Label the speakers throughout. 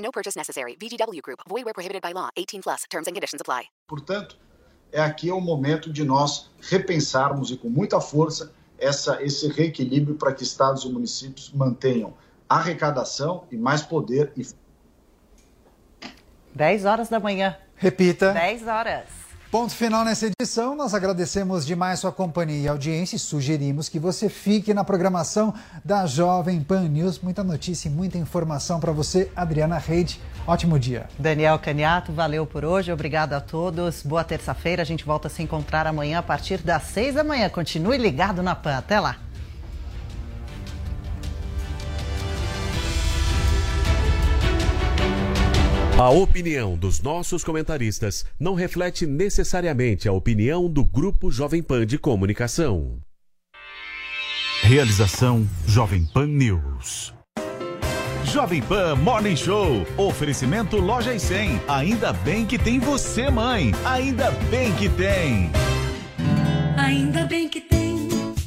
Speaker 1: No purchase necessary. VGW Group. Void where prohibited by law. 18 plus. Terms and conditions apply.
Speaker 2: Portanto, é aqui o momento de nós repensarmos e com muita força essa, esse reequilíbrio para que estados e municípios mantenham arrecadação e mais poder e
Speaker 3: 10 horas da manhã.
Speaker 4: Repita.
Speaker 3: 10 horas.
Speaker 4: Ponto final nessa edição. Nós agradecemos demais sua companhia e audiência e sugerimos que você fique na programação da Jovem Pan News. Muita notícia e muita informação para você, Adriana Reide. Ótimo dia.
Speaker 3: Daniel Caniato, valeu por hoje. Obrigado a todos. Boa terça-feira. A gente volta a se encontrar amanhã a partir das 6 da manhã. Continue ligado na Pan. Até lá.
Speaker 5: A opinião dos nossos comentaristas não reflete necessariamente a opinião do Grupo Jovem Pan de Comunicação.
Speaker 6: Realização Jovem Pan News. Jovem Pan Morning Show. Oferecimento Loja e 100. Ainda bem que tem você, mãe. Ainda bem que tem.
Speaker 7: Ainda bem que tem.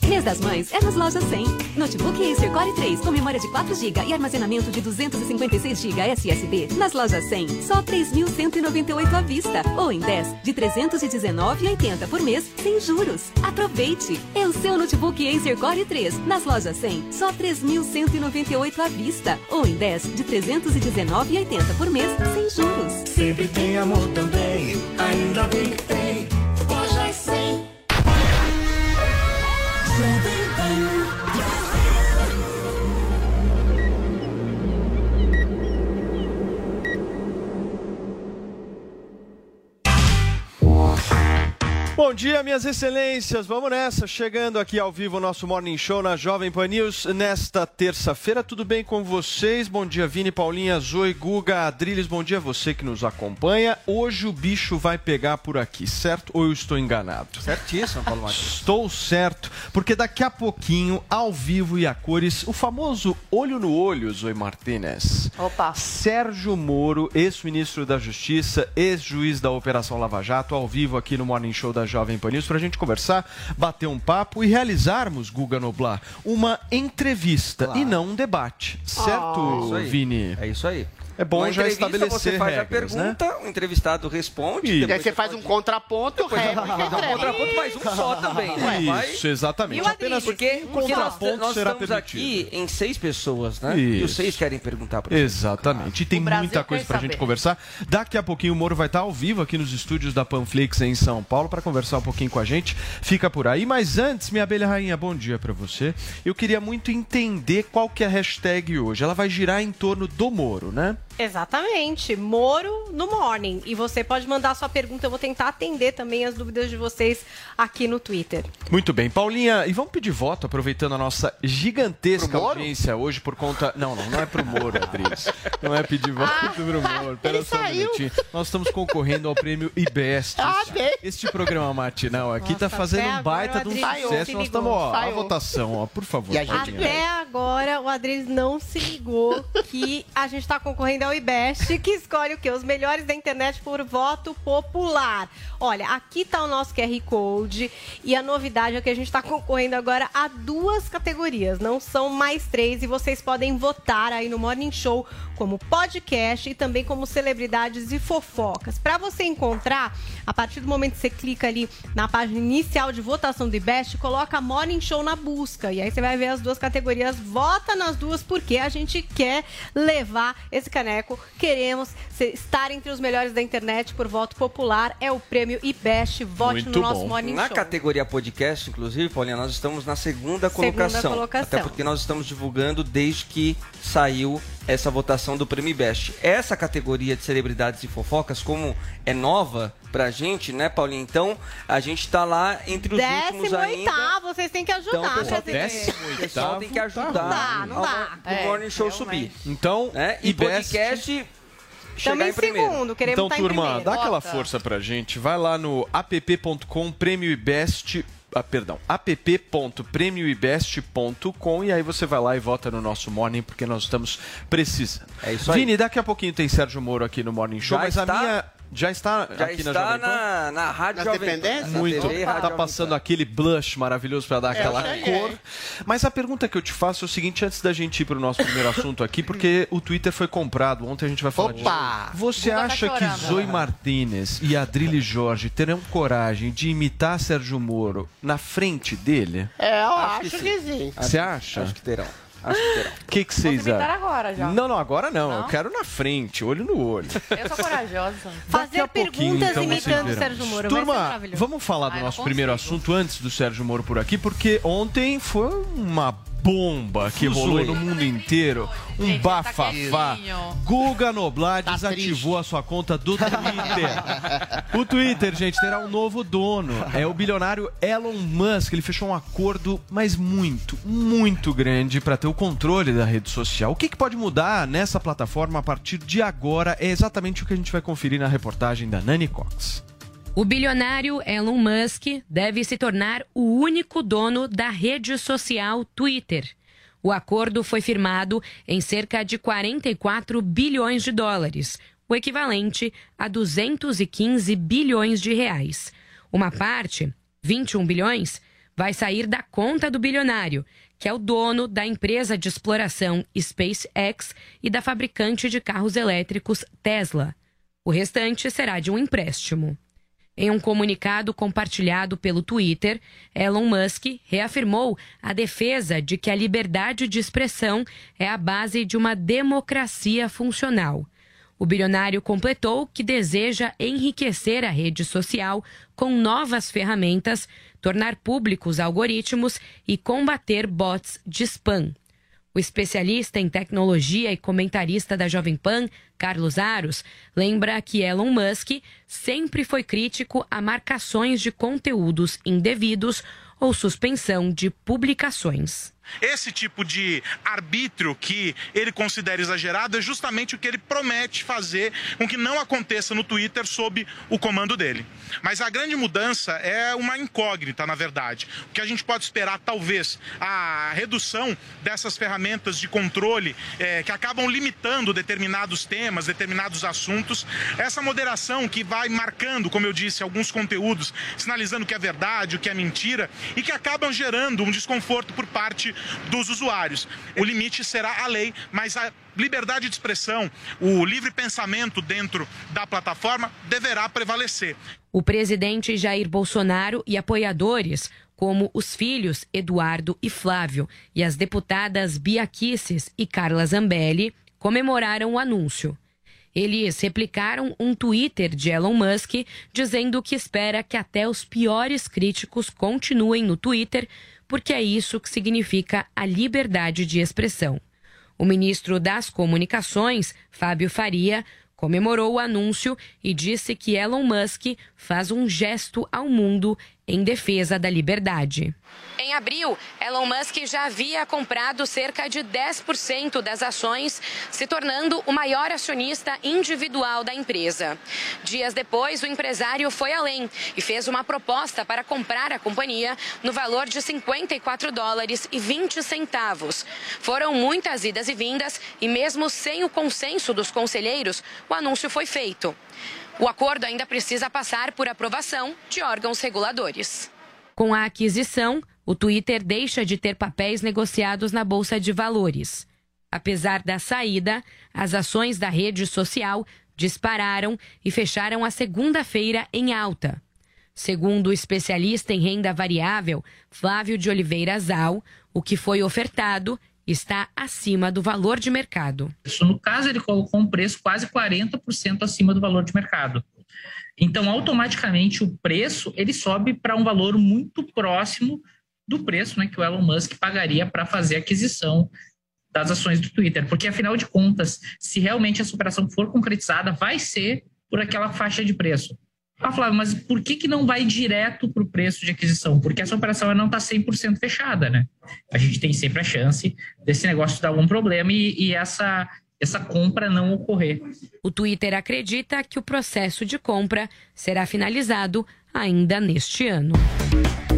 Speaker 7: Mês das Mães é nas lojas 100. Notebook Acer Core 3 com memória de 4 GB e armazenamento de 256 GB SSD. Nas lojas 100, só 3.198 à vista. Ou em 10 de 319,80 por mês, sem juros. Aproveite! É o seu notebook Acer Core 3. Nas lojas 100, só 3.198 à vista. Ou em 10 de 319,80 por mês, sem juros.
Speaker 8: Sempre tem amor também, ainda bem que tem. Lojas 100.
Speaker 9: Bom dia, minhas excelências. Vamos nessa. Chegando aqui ao vivo o nosso Morning Show na Jovem Pan News nesta terça-feira. Tudo bem com vocês? Bom dia, Vini, Paulinha, Zoe, Guga, Adriles. Bom dia a você que nos acompanha. Hoje o bicho vai pegar por aqui, certo? Ou eu estou enganado?
Speaker 10: Certíssimo, Paulo Martins.
Speaker 9: Estou certo, porque daqui a pouquinho, ao vivo e a cores, o famoso olho no olho, Zoe Martinez.
Speaker 3: Opa.
Speaker 9: Sérgio Moro, ex-ministro da Justiça, ex-juiz da Operação Lava Jato, ao vivo aqui no Morning Show da Jovem Pan News, para a gente conversar, bater um papo e realizarmos, Guga Noblar, uma entrevista
Speaker 10: Claro.
Speaker 9: e não um debate. Certo,
Speaker 10: aí.
Speaker 9: Vini?
Speaker 10: É isso aí.
Speaker 9: É bom
Speaker 10: Uma
Speaker 9: já estabelecer
Speaker 10: Você faz
Speaker 9: regras,
Speaker 10: a
Speaker 9: né?
Speaker 10: pergunta, o entrevistado responde.
Speaker 9: Isso.
Speaker 11: E aí
Speaker 10: depois
Speaker 11: você faz um contraponto,
Speaker 10: Depois
Speaker 11: ré,
Speaker 10: dá um contraponto, mas um só também. né?
Speaker 9: Isso, exatamente. Apenas
Speaker 10: porque,
Speaker 9: um
Speaker 10: porque nós,
Speaker 9: contraponto
Speaker 10: nós
Speaker 9: será
Speaker 10: estamos
Speaker 9: permitido.
Speaker 10: aqui em seis pessoas, né? E os
Speaker 9: Isso.
Speaker 10: seis querem perguntar para
Speaker 9: Exatamente. E tem
Speaker 10: O
Speaker 9: muita coisa
Speaker 10: quer
Speaker 9: pra gente conversar. Daqui a pouquinho o Moro vai estar ao vivo aqui nos estúdios da Panflix em São Paulo para conversar um pouquinho com a gente. Fica por aí. Mas antes, minha abelha rainha, bom dia pra você. Eu queria muito entender qual que é a hashtag hoje. Ela vai girar em torno do Moro, né?
Speaker 12: Exatamente, Moro no Morning. E você pode mandar sua pergunta, eu vou tentar atender também as dúvidas de vocês aqui no Twitter.
Speaker 9: Muito bem, Paulinha, e vamos pedir voto, aproveitando a nossa gigantesca audiência hoje por conta. Não, não, não é pro Moro, Adriles. Não é pedir voto pro Moro. Pera só um
Speaker 11: saiu.
Speaker 9: minutinho. Nós estamos concorrendo ao prêmio IBEST.
Speaker 11: Ah.
Speaker 9: Este programa matinal aqui tá
Speaker 12: Nossa,
Speaker 9: fazendo
Speaker 12: até
Speaker 9: um baita de um
Speaker 12: Adriles
Speaker 9: sucesso. Nós estamos, ó, a votação, ó, por favor.
Speaker 12: Até agora, o Adriles não se ligou que a gente está concorrendo ao IBEST, que escolhe o quê? Os melhores da internet por voto popular. Olha, aqui tá o nosso QR Code e a novidade é que a gente está concorrendo agora a duas categorias, não são mais três, e vocês podem votar aí no Morning Show como podcast e também como celebridades e fofocas. Para você encontrar, a partir do momento que você clica ali na página inicial de votação do IBEST, coloca Morning Show na busca. E aí você vai ver as duas categorias. Vota nas duas porque a gente quer levar esse caneco. Queremos estar entre os melhores da internet por voto popular. É o prêmio IBEST. Vote no nosso Morning
Speaker 10: Na
Speaker 12: Show.
Speaker 10: categoria podcast, inclusive, Paulinha, nós estamos na segunda
Speaker 12: Segunda
Speaker 10: colocação.
Speaker 12: colocação.
Speaker 10: Até porque nós estamos divulgando desde que saiu essa votação do Prêmio Best. Essa categoria de celebridades e fofocas, como é nova pra gente, né, Paulinha? Então, a gente tá lá entre os
Speaker 12: Décimo
Speaker 10: últimos ainda.
Speaker 12: oitavo, vocês têm que ajudar.
Speaker 10: Então, o pessoal tem,
Speaker 12: brasileiro.
Speaker 10: o pessoal tem que ajudar
Speaker 12: Não dá, não dá.
Speaker 10: pro
Speaker 12: É,
Speaker 10: Morning Show subir.
Speaker 9: Então,
Speaker 10: né? E
Speaker 9: IBEST
Speaker 10: podcast chegar
Speaker 12: em,
Speaker 10: em primeiro.
Speaker 12: segundo, queremos
Speaker 9: Então,
Speaker 12: estar em
Speaker 9: turma,
Speaker 12: primeiro.
Speaker 9: dá aquela
Speaker 12: Bota.
Speaker 9: força pra gente. Vai lá no app.com Prêmio IBEST. Ah, perdão, app.premioibest.com e aí você vai lá e vota no nosso Morning porque nós estamos precisando.
Speaker 10: É isso aí.
Speaker 9: Vini, daqui a pouquinho tem Sérgio Moro aqui no Morning Show,
Speaker 10: Já
Speaker 9: mas
Speaker 10: está-
Speaker 9: a minha já está
Speaker 10: Já
Speaker 9: aqui na
Speaker 10: está
Speaker 9: Jovem Pan?
Speaker 10: na, na Rádio
Speaker 11: Nas
Speaker 10: Jovem Pan. na
Speaker 9: Muito.
Speaker 10: TV,
Speaker 9: Tá passando aquele blush maravilhoso pra dar
Speaker 11: É,
Speaker 9: aquela cor. Mas a pergunta que eu te faço é o seguinte, antes da gente ir pro nosso primeiro assunto aqui, porque o Twitter foi comprado. Ontem a gente vai falar
Speaker 11: Opa!
Speaker 9: disso. Você
Speaker 13: tá
Speaker 9: acha que. Zoe Martinez e Adrilho Jorge terão coragem de imitar Sérgio Moro na frente dele?
Speaker 11: É, eu
Speaker 10: Acho
Speaker 11: acho,
Speaker 10: que
Speaker 11: que, sim.
Speaker 9: Você acha?
Speaker 10: Acho que terão. Acho que terão.
Speaker 9: O que, vocês acham?
Speaker 13: agora já.
Speaker 9: Não, não, agora não.
Speaker 13: Não?
Speaker 9: Eu quero na frente, olho no olho.
Speaker 13: Eu sou corajosa.
Speaker 12: Fazer perguntas
Speaker 9: então,
Speaker 12: imitando
Speaker 9: verão.
Speaker 12: Sérgio Moro. vai ser
Speaker 9: Turma, vamos falar do
Speaker 13: Ai, não
Speaker 9: nosso primeiro assunto antes do Sérgio Moro por aqui, porque ontem foi uma bomba que rolou no mundo inteiro. Um
Speaker 13: Gente, tá
Speaker 9: bafafá.
Speaker 13: quietinho.
Speaker 9: Guga Noblar
Speaker 11: Tá
Speaker 9: desativou a sua conta do Twitter. o Twitter, gente, terá um novo dono. É o bilionário Elon Musk. Ele fechou um acordo, mas muito, muito grande para ter o controle da rede social. O que, que pode mudar nessa plataforma a partir de agora é exatamente o que a gente vai conferir na reportagem da Nani Cox.
Speaker 14: O bilionário Elon Musk deve se tornar o único dono da rede social Twitter. O acordo foi firmado em cerca de 44 bilhões de dólares, o equivalente a 215 bilhões de reais. Uma parte, 21 bilhões, vai sair da conta do bilionário, que é o dono da empresa de exploração SpaceX e da fabricante de carros elétricos Tesla. O restante será de um empréstimo. Em um comunicado compartilhado pelo Twitter, Elon Musk reafirmou a defesa de que a liberdade de expressão é a base de uma democracia funcional. O bilionário completou que deseja enriquecer a rede social com novas ferramentas, tornar públicos algoritmos e combater bots de spam. O especialista em tecnologia e comentarista da Jovem Pan, Carlos Aros, lembra que Elon Musk sempre foi crítico a marcações de conteúdos indevidos ou suspensão de publicações.
Speaker 15: Esse tipo de arbítrio que ele considera exagerado é justamente o que ele promete fazer com que não aconteça no Twitter sob o comando dele. Mas a grande mudança é uma incógnita, na verdade. O que a gente pode esperar, talvez, a redução dessas ferramentas de controle eh, que acabam limitando determinados temas, determinados assuntos. Essa moderação que vai marcando, como eu disse, alguns conteúdos, sinalizando o que é verdade, o que é mentira, e que acabam gerando um desconforto por parte dos usuários. O limite será a lei, mas a liberdade de expressão, o livre pensamento dentro da plataforma deverá prevalecer.
Speaker 14: O presidente Jair Bolsonaro e apoiadores, como os filhos Eduardo e Flávio e as deputadas Bia Kisses e Carla Zambelli, comemoraram o anúncio. Eles replicaram um Twitter de Elon Musk dizendo que espera que até os piores críticos continuem no Twitter, porque é isso que significa a liberdade de expressão. O ministro das Comunicações, Fábio Faria, comemorou o anúncio e disse que Elon Musk faz um gesto ao mundo em defesa da liberdade. Em abril, Elon Musk já havia comprado cerca de 10% das ações, se tornando o maior acionista individual da empresa. Dias depois, o empresário foi além e fez uma proposta para comprar a companhia no valor de 54 dólares e 20 centavos. Foram muitas idas e vindas e mesmo sem o consenso dos conselheiros, o anúncio foi feito. O acordo ainda precisa passar por aprovação de órgãos reguladores. Com a aquisição, o Twitter deixa de ter papéis negociados na Bolsa de Valores. Apesar da saída, as ações da rede social dispararam e fecharam a segunda-feira em alta. Segundo o especialista em renda variável, Flávio de Oliveira Zal, o que foi ofertado está acima do valor de mercado.
Speaker 16: Isso, no caso, ele colocou um preço quase 40% acima do valor de mercado. Então, automaticamente, o preço ele sobe para um valor muito próximo do preço né, que o Elon Musk pagaria para fazer a aquisição das ações do Twitter. Porque, afinal de contas, se realmente essa operação for concretizada, vai ser por aquela faixa de preço. Ah, Flávio, mas por que, que não vai direto para o preço de aquisição? Porque essa operação não está 100% fechada, né? A gente tem sempre a chance desse negócio dar algum problema e, e essa, essa compra não ocorrer.
Speaker 14: O Twitter acredita que o processo de compra será finalizado ainda neste ano.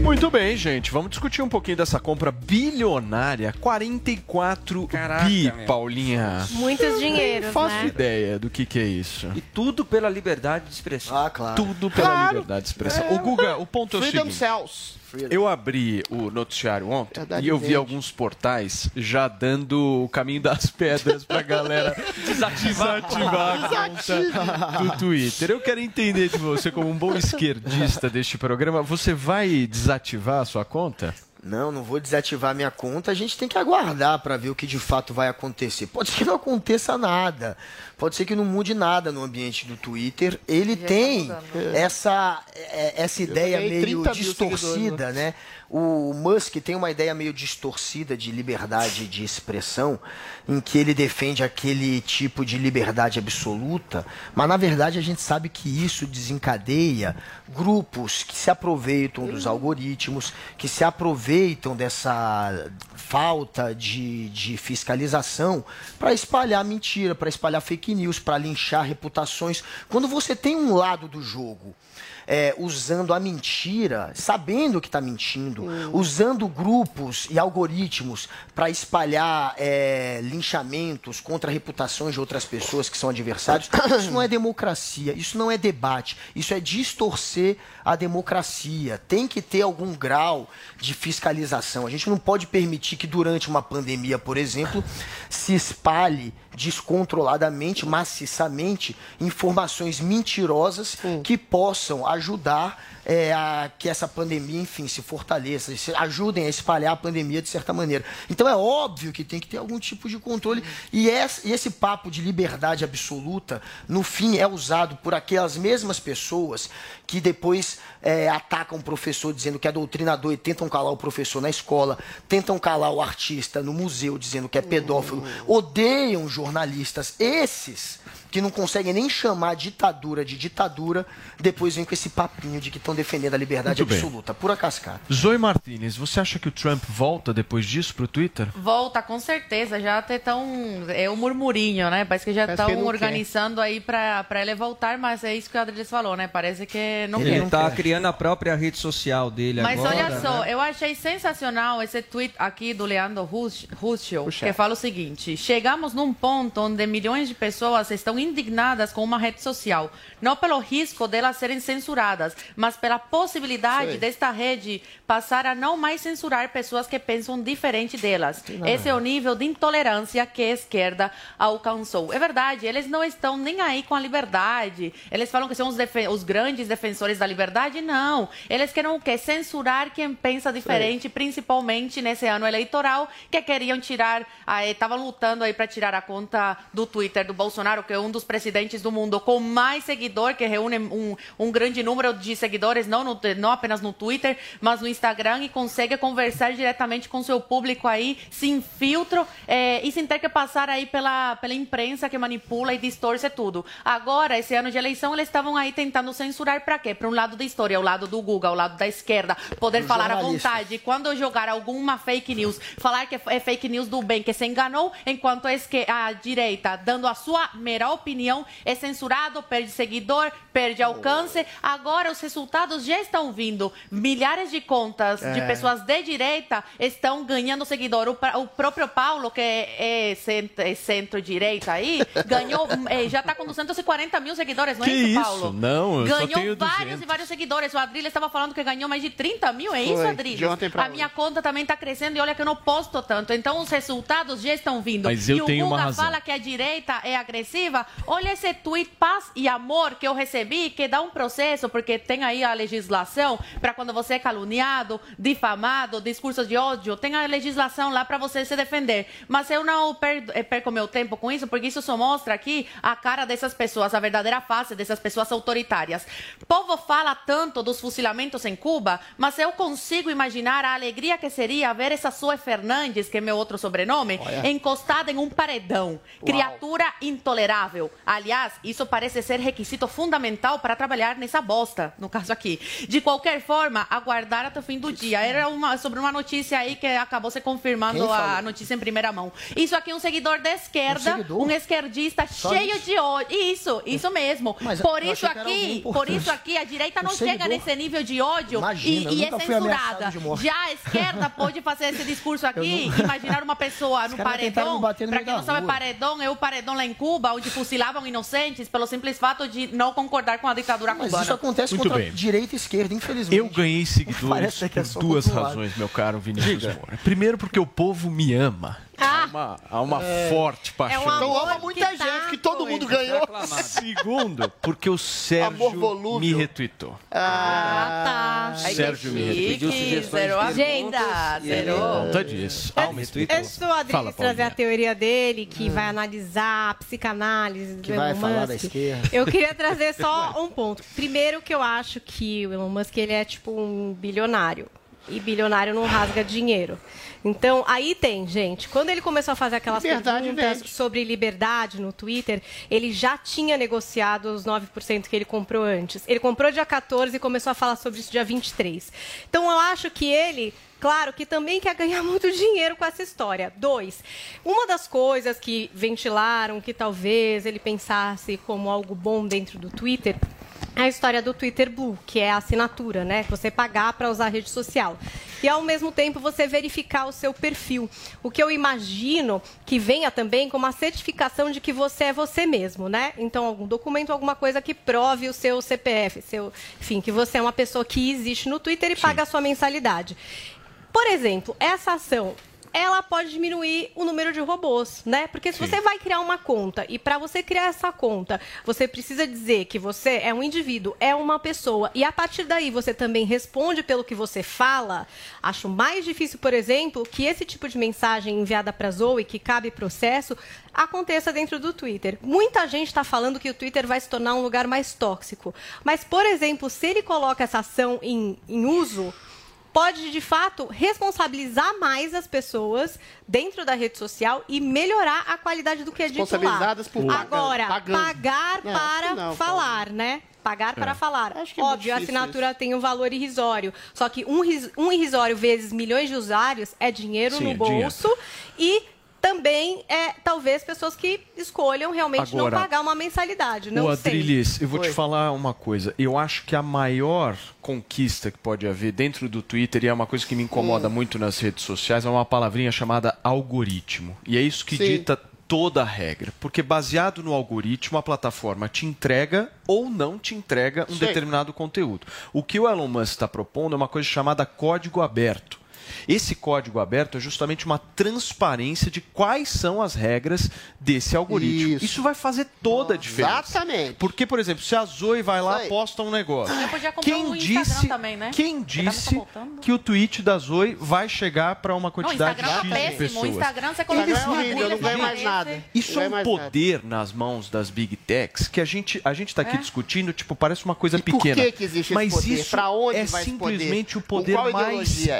Speaker 9: Muito bem, gente. Vamos discutir um pouquinho dessa compra bilionária. 44 bi,
Speaker 10: meu.
Speaker 9: Paulinha.
Speaker 12: Muitos dinheiros,
Speaker 9: Não faço
Speaker 12: né?
Speaker 9: ideia do que, que é isso.
Speaker 10: E tudo pela liberdade de expressão.
Speaker 11: Ah, claro.
Speaker 9: Tudo pela
Speaker 11: Claro.
Speaker 9: liberdade de expressão.
Speaker 11: É.
Speaker 9: O Guga, o ponto é o
Speaker 11: Freedom
Speaker 9: seguinte.
Speaker 11: cells.
Speaker 9: Eu abri o noticiário ontem
Speaker 11: Verdade
Speaker 9: e eu vi
Speaker 11: verde.
Speaker 9: alguns portais já dando o caminho das pedras pra galera
Speaker 10: Desativar.
Speaker 9: desativar a conta do Twitter. Eu quero entender de você, como um bom esquerdista deste programa, você vai desativar a sua conta?
Speaker 11: Não, não vou desativar minha conta. A gente tem que aguardar para ver o que de fato vai acontecer. Pode ser que não aconteça nada. Pode ser que não mude nada no ambiente do Twitter. Ele tem essa, é, essa ideia meio
Speaker 13: 30 mil
Speaker 11: distorcida, né? O Musk tem uma ideia meio distorcida de liberdade de expressão, em que ele defende aquele tipo de liberdade absoluta, mas na verdade a gente sabe que isso desencadeia grupos que se aproveitam dos algoritmos, que se aproveitam dessa falta de, de fiscalização para espalhar mentira, para espalhar fake news, para linchar reputações. Quando você tem um lado do jogo é, usando a mentira, sabendo que está mentindo, usando grupos e algoritmos para espalhar é, linchamentos contra reputações de outras pessoas que são adversários, isso não é democracia, isso não é debate, isso é distorcer a democracia. Tem que ter algum grau de fiscalização. A gente não pode permitir que durante uma pandemia, por exemplo, se espalhe descontroladamente, maciçamente, informações mentirosas que possam ajudar é, a que essa pandemia, enfim, se fortaleça, se ajudem a espalhar a pandemia de certa maneira. Então é óbvio que tem que ter algum tipo de controle. E esse, e esse papo de liberdade absoluta, no fim, é usado por aquelas mesmas pessoas que depois é, atacam o professor dizendo que é doutrinador e tentam calar o professor na escola, tentam calar o artista no museu dizendo que é pedófilo, odeiam jornalistas. Esses que não conseguem nem chamar ditadura de ditadura, depois vem com esse papinho de que estão defendendo a liberdade
Speaker 9: Muito bem.
Speaker 11: absoluta. Pura cascata.
Speaker 9: Zoe Martinez, você acha que o Trump volta depois disso pro Twitter?
Speaker 17: Volta, com certeza. Já até estão. É o murmurinho, né? Parece que já estão organizando aí pra, pra ele voltar, mas é isso que o Adriles falou, né? Parece que não
Speaker 10: Ele
Speaker 17: quer.
Speaker 10: tá criando a própria rede social dele
Speaker 17: Mas
Speaker 10: agora.
Speaker 17: olha só,
Speaker 10: né?
Speaker 17: eu achei sensacional esse tweet aqui do Leandro Rus- Ruschel, que fala o seguinte: chegamos num ponto onde milhões de pessoas estão indignadas com uma rede social, não pelo risco delas serem censuradas, mas pela possibilidade
Speaker 13: Sei.
Speaker 17: desta rede passar a não mais censurar pessoas que pensam diferente delas.
Speaker 13: nada.
Speaker 17: Esse é o nível de intolerância que a esquerda alcançou. É verdade, eles não estão nem aí com a liberdade. Eles falam que são os, os grandes defensores da liberdade. Não. Eles querem o quê? Censurar quem pensa diferente, principalmente nesse ano eleitoral, que queriam tirar, estavam lutando aí para tirar a conta do Twitter do Bolsonaro, que é um dos presidentes do mundo com mais seguidor, que reúne um, um grande número de seguidores, não, no- não apenas no Twitter, mas no Instagram, e consegue conversar diretamente com seu público aí, sem filtro, eh, e sem ter que passar aí pela, pela imprensa que manipula e distorce tudo. Agora, esse ano de eleição, eles estavam aí tentando censurar para quê? Para um lado da história, o lado do Google, o lado da esquerda, poder
Speaker 13: Os
Speaker 17: falar à vontade. Quando jogar alguma fake news, falar que é fake news do bem, que se enganou, enquanto a direita, dando a sua mera opinião, é censurado, perde seguidor, perde alcance. Agora os resultados já estão vindo. Milhares de contas de
Speaker 13: É.
Speaker 17: pessoas de direita estão ganhando seguidor. O, o próprio Paulo, que é, é é centro-direita aí, ganhou, eh, já está com 240 mil seguidores, não é
Speaker 9: Que
Speaker 17: isso,
Speaker 9: isso?
Speaker 17: Paulo?
Speaker 9: Não, eu
Speaker 17: ganhou vários
Speaker 9: 200.
Speaker 17: e vários seguidores. O Adrilho estava falando que ganhou mais de 30 mil, é isso,
Speaker 13: Foi, de ontem pra
Speaker 17: A minha conta também está crescendo e olha que eu não posto tanto. Então os resultados já estão vindo.
Speaker 9: Mas eu
Speaker 17: e o
Speaker 9: tenho uma
Speaker 17: Guga
Speaker 9: razão.
Speaker 17: fala que a direita é agressiva. Olha esse tweet paz e amor que eu recebi, que dá um processo, porque tem aí a legislação para quando você é caluniado, difamado, discursos de ódio, tem a legislação lá para você se defender. Mas eu não eh, perco meu tempo com isso, porque isso só mostra aqui a cara dessas pessoas, a verdadeira face dessas pessoas autoritárias. O povo fala tanto dos fusilamentos em Cuba, mas eu consigo imaginar a alegria que seria ver essa Zoe Fernandes, que é meu outro sobrenome,
Speaker 13: Olha.
Speaker 17: encostada em um paredão. Criatura intolerável. Aliás, isso parece ser requisito fundamental para trabalhar nessa bosta, no caso aqui. De qualquer forma, aguardar até o fim do dia. Era uma, sobre uma notícia aí que acabou se confirmando a notícia em primeira mão. Isso aqui é um seguidor da esquerda,
Speaker 11: Um seguidor?
Speaker 17: um esquerdista
Speaker 11: Só
Speaker 17: cheio
Speaker 11: isso?
Speaker 17: de ódio. Isso, isso mesmo.
Speaker 11: Mas
Speaker 17: por isso aqui, por isso aqui, a direita não chega nesse nível de ódio
Speaker 11: Imagina,
Speaker 17: e, e é censurada. Já a esquerda pode fazer esse discurso aqui, imaginar uma pessoa no paredão.
Speaker 11: meio
Speaker 17: quem não
Speaker 11: da
Speaker 17: sabe,
Speaker 11: rua.
Speaker 17: paredão é o paredão lá em Cuba, onde fuzilavam inocentes pelo simples fato de não concordar com a ditadura
Speaker 11: Mas
Speaker 17: cubana.
Speaker 11: isso acontece
Speaker 9: Muito
Speaker 11: contra
Speaker 9: bem.
Speaker 11: Direita e esquerda, infelizmente.
Speaker 9: Eu ganhei seguidores por duas razões, meu caro Vinícius Moura. Primeiro, porque o povo me ama. Há uma, há uma
Speaker 11: É.
Speaker 9: forte paixão.
Speaker 13: Então ama muita gente, que todo mundo ganhou.
Speaker 9: Segundo, porque o Sérgio me retweetou.
Speaker 13: Ah,
Speaker 17: tá.
Speaker 9: Sérgio me retweetou.
Speaker 17: zero agenda, zero.
Speaker 9: Conta disso. Ah, me retweetou.
Speaker 12: Antes do
Speaker 9: Fala,
Speaker 12: trazer a teoria dele, que vai analisar a psicanálise
Speaker 11: Que
Speaker 12: do
Speaker 11: vai
Speaker 12: Elon
Speaker 11: falar da
Speaker 12: Musk,
Speaker 11: esquerda.
Speaker 12: eu queria trazer só um ponto. Primeiro que eu acho que o Elon Musk ele é tipo um bilionário. E bilionário não rasga dinheiro. Então, aí tem, gente. Quando ele começou a fazer aquelas
Speaker 13: Liberdade
Speaker 12: perguntas
Speaker 13: vende.
Speaker 12: sobre liberdade no Twitter, ele já tinha negociado os 9% que ele comprou antes. Ele comprou dia 14 e começou a falar sobre isso dia 23. Então, eu acho que ele Claro que também quer ganhar muito dinheiro com essa história. Dois, uma das coisas que ventilaram que talvez ele pensasse como algo bom dentro do Twitter a história do Twitter Blue, que é a assinatura, né? Você pagar para usar a rede social. E ao mesmo tempo você verificar o seu perfil. O que eu imagino que venha também com uma certificação de que você é você mesmo, né? Então, algum documento, alguma coisa que prove o seu CPF, seu, enfim, que você é uma pessoa que existe no Twitter e paga a sua mensalidade. Por exemplo, essa ação ela pode diminuir o número de robôs, né? Porque se
Speaker 18: Sim.
Speaker 12: você vai criar uma conta e para você criar essa conta, você precisa dizer que você é um indivíduo, é uma pessoa e a partir daí você também responde pelo que você fala, acho mais difícil, por exemplo, que esse tipo de mensagem enviada para Zoe que cabe processo aconteça dentro do Twitter. Muita gente está falando que o Twitter vai se tornar um lugar mais tóxico, mas por exemplo, se ele coloca essa ação em, em uso pode de fato responsabilizar mais as pessoas dentro da rede social e melhorar a qualidade do que é dito lá.
Speaker 13: Responsabilizadas por
Speaker 12: Agora,
Speaker 13: pagando.
Speaker 12: pagar
Speaker 13: Não,
Speaker 12: para
Speaker 13: não,
Speaker 12: falar, né? Pagar
Speaker 13: É.
Speaker 12: para falar.
Speaker 13: que é
Speaker 12: Óbvio, a assinatura tem um valor irrisório. Só que um, um irrisório vezes milhões de usuários é dinheiro
Speaker 9: Sim,
Speaker 12: no
Speaker 9: é dinheiro.
Speaker 12: bolso e também é talvez pessoas que escolham realmente
Speaker 9: Agora,
Speaker 12: não pagar uma mensalidade. Não
Speaker 9: Ô,
Speaker 12: sei.
Speaker 9: Adriles, eu vou
Speaker 12: Oi.
Speaker 9: te falar uma coisa. Eu acho que a maior conquista que pode haver dentro do Twitter, e é uma coisa que me incomoda muito nas redes sociais, é uma palavrinha chamada algoritmo. E é isso que
Speaker 13: Sim.
Speaker 9: dita toda a regra. Porque baseado no algoritmo, a plataforma te entrega ou não te entrega um
Speaker 13: Sim.
Speaker 9: determinado conteúdo. O que o Elon Musk está propondo é uma coisa chamada código aberto. Esse código aberto é justamente uma transparência de quais são as regras desse algoritmo. Isso, vai fazer toda a diferença.
Speaker 13: Exatamente.
Speaker 9: Porque, por exemplo, se a Zoe vai lá
Speaker 17: Isso aí.
Speaker 9: posta um negócio.
Speaker 17: Eu podia comprar
Speaker 9: Quem
Speaker 17: um Instagram
Speaker 9: disse,
Speaker 17: também, né?
Speaker 9: quem
Speaker 17: tá
Speaker 9: disse que o tweet da Zoe vai chegar para uma
Speaker 17: Não, o
Speaker 9: quantidade
Speaker 17: Instagram tá
Speaker 9: X de
Speaker 17: péssimo. O
Speaker 9: pessoas?
Speaker 17: Instagram você coloca
Speaker 9: Eles não
Speaker 17: trilha,
Speaker 9: ganham
Speaker 17: não ganha mais
Speaker 13: nada.
Speaker 9: Isso
Speaker 13: Não
Speaker 9: é um poder nas mãos das big techs que a gente a gente está aqui
Speaker 13: É.
Speaker 9: discutindo, tipo, parece uma coisa
Speaker 13: E por
Speaker 9: pequena.
Speaker 13: que que existe esse
Speaker 9: mas
Speaker 13: poder?
Speaker 9: isso
Speaker 13: Pra onde
Speaker 9: é
Speaker 13: vai esse poder?
Speaker 9: simplesmente o poder mais
Speaker 13: ideologia?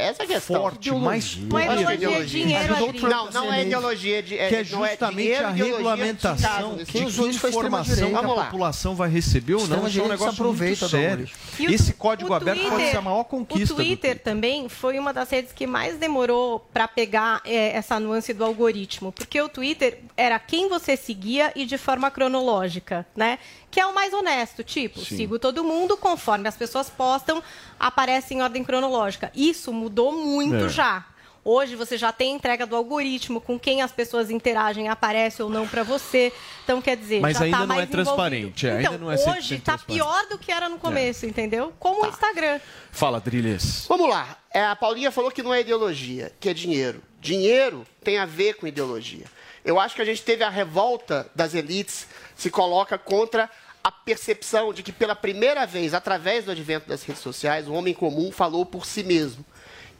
Speaker 13: É
Speaker 9: forte, mais
Speaker 13: Ideologia.
Speaker 9: poderoso.
Speaker 13: Não é ideologia, é
Speaker 9: o Trump
Speaker 13: Não, não é ideologia de- é-
Speaker 9: que é
Speaker 13: é
Speaker 9: justamente
Speaker 13: dinheiro,
Speaker 9: a regulamentação
Speaker 13: caso,
Speaker 9: de
Speaker 13: quem
Speaker 9: que informação a população vai receber ou não. Isso é um negócio
Speaker 11: aproveita
Speaker 9: muito sério.
Speaker 12: E
Speaker 9: Esse código aberto pode
Speaker 12: Twitter-
Speaker 9: ser a maior conquista
Speaker 12: O Twitter também foi uma das redes que mais demorou para pegar é, essa nuance do algoritmo, porque o Twitter era quem você seguia e de forma cronológica, né? Que é o mais honesto, tipo,
Speaker 18: Sim.
Speaker 12: sigo todo mundo, conforme as pessoas postam, aparece em ordem cronológica. Isso mudou muito
Speaker 9: É.
Speaker 12: já. Hoje você já tem entrega do algoritmo, com quem as pessoas interagem, aparece ou não para você. Então, quer dizer,
Speaker 9: Mas
Speaker 12: já
Speaker 9: ainda
Speaker 12: tá
Speaker 9: não é transparente, é,
Speaker 12: Então,
Speaker 9: ainda não é 100%
Speaker 12: hoje tá
Speaker 9: transparente.
Speaker 12: pior do que era no começo, entendeu? Como o Instagram.
Speaker 9: Fala, Driles.
Speaker 13: Vamos lá. É, a Paulinha falou que não é ideologia, que é dinheiro. Dinheiro tem a ver com ideologia. Eu acho que a gente teve a revolta das elites se coloca contra a percepção de que pela primeira vez, através do advento das redes sociais, o homem comum falou por si mesmo.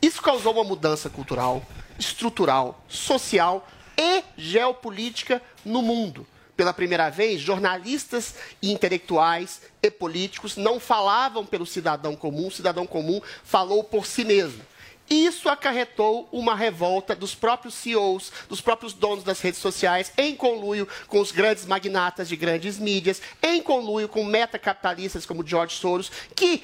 Speaker 13: Isso causou uma mudança cultural, estrutural, social e geopolítica no mundo. Pela primeira vez, jornalistas e intelectuais e políticos não falavam pelo cidadão comum, o cidadão comum falou por si mesmo. Isso acarretou uma revolta dos próprios CEOs, dos próprios donos das redes sociais, em conluio com os grandes magnatas de grandes mídias, em conluio com metacapitalistas como George Soros, que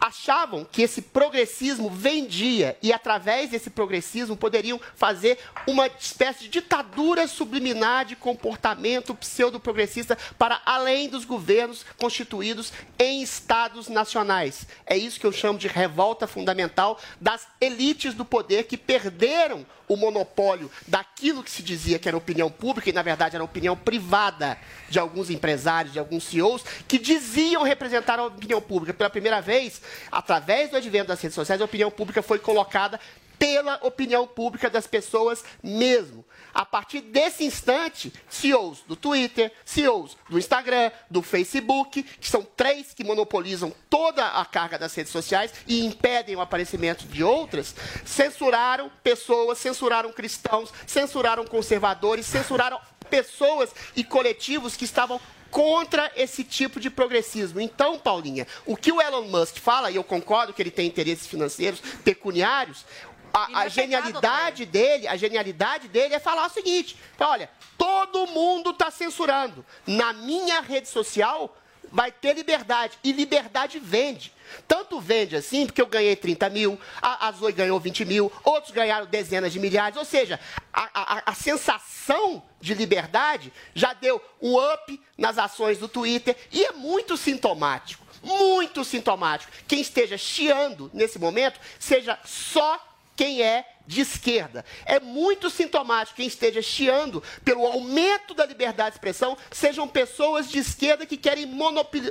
Speaker 13: achavam que esse progressismo vendia e, através desse progressismo, poderiam fazer uma espécie de ditadura subliminar de comportamento pseudo-progressista para além dos governos constituídos em estados nacionais. É isso que eu chamo de revolta fundamental das elites do poder que perderam o monopólio daquilo que se dizia que era opinião pública e, na verdade, era opinião privada de alguns empresários, de alguns CEOs, que diziam representar a opinião pública. Pela primeira vez, através do advento das redes sociais, a opinião pública foi colocada pela opinião pública das pessoas mesmo. A partir desse instante, CEOs do Twitter, CEOs do Instagram, do Facebook, que são três que monopolizam toda a carga das redes sociais e impedem o aparecimento de outras, censuraram pessoas, censuraram cristãos, censuraram conservadores, censuraram pessoas e coletivos que estavam contra esse tipo de progressismo. Então, Paulinha, o que o Elon Musk fala, e eu concordo que ele tem interesses financeiros pecuniários, a, a genialidade dele, a genialidade dele é falar o seguinte: olha, todo mundo está censurando. Na minha rede social vai ter liberdade. E liberdade vende. Tanto vende assim, porque eu ganhei 30 mil, a, a Zoe ganhou 20 mil, outros ganharam dezenas de milhares. Ou seja, a, a, a sensação de liberdade já deu um up nas ações do Twitter e é muito sintomático. Muito sintomático. Quem esteja chiando nesse momento, seja só quem é de esquerda. É muito sintomático quem esteja chiando pelo aumento da liberdade de expressão sejam pessoas de esquerda que querem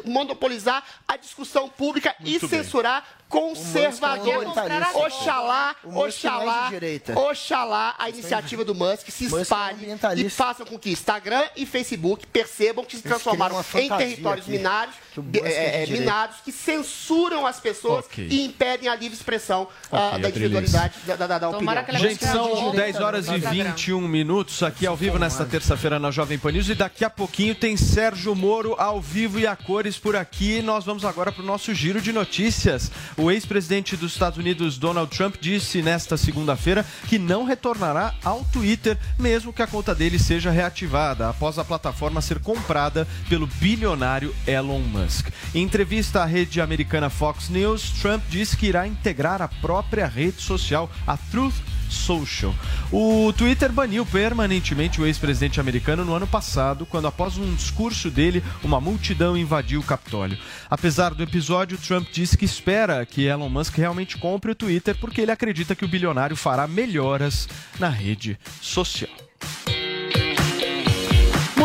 Speaker 13: monopolizar a discussão pública muito e bem. censurar conservadores. Oxalá, oxalá, oxalá a iniciativa do Musk se é espalhe e faça com que Instagram e Facebook percebam que se transformaram em territórios minários, é, é, minados que censuram as pessoas okay. e impedem a livre expressão okay, uh, da individualidade da, da, da opinião.
Speaker 9: Gente, são 10 horas e 21 minutos aqui ao vivo nesta terça-feira na Jovem Pan News e daqui a pouquinho tem Sérgio Moro ao vivo e a cores por aqui. Nós vamos agora para o nosso giro de notícias. O ex-presidente dos Estados Unidos, Donald Trump, disse nesta segunda-feira que não retornará ao Twitter, mesmo que a conta dele seja reativada, após a plataforma ser comprada pelo bilionário Elon Musk. Em entrevista à rede americana Fox News, Trump disse que irá integrar a própria rede social, a Truth Social. O Twitter baniu permanentemente o ex-presidente americano no ano passado, quando, após um discurso dele, uma multidão invadiu o Capitólio. Apesar do episódio, Trump disse que espera que Elon Musk realmente compre o Twitter porque ele acredita que o bilionário fará melhoras na rede social.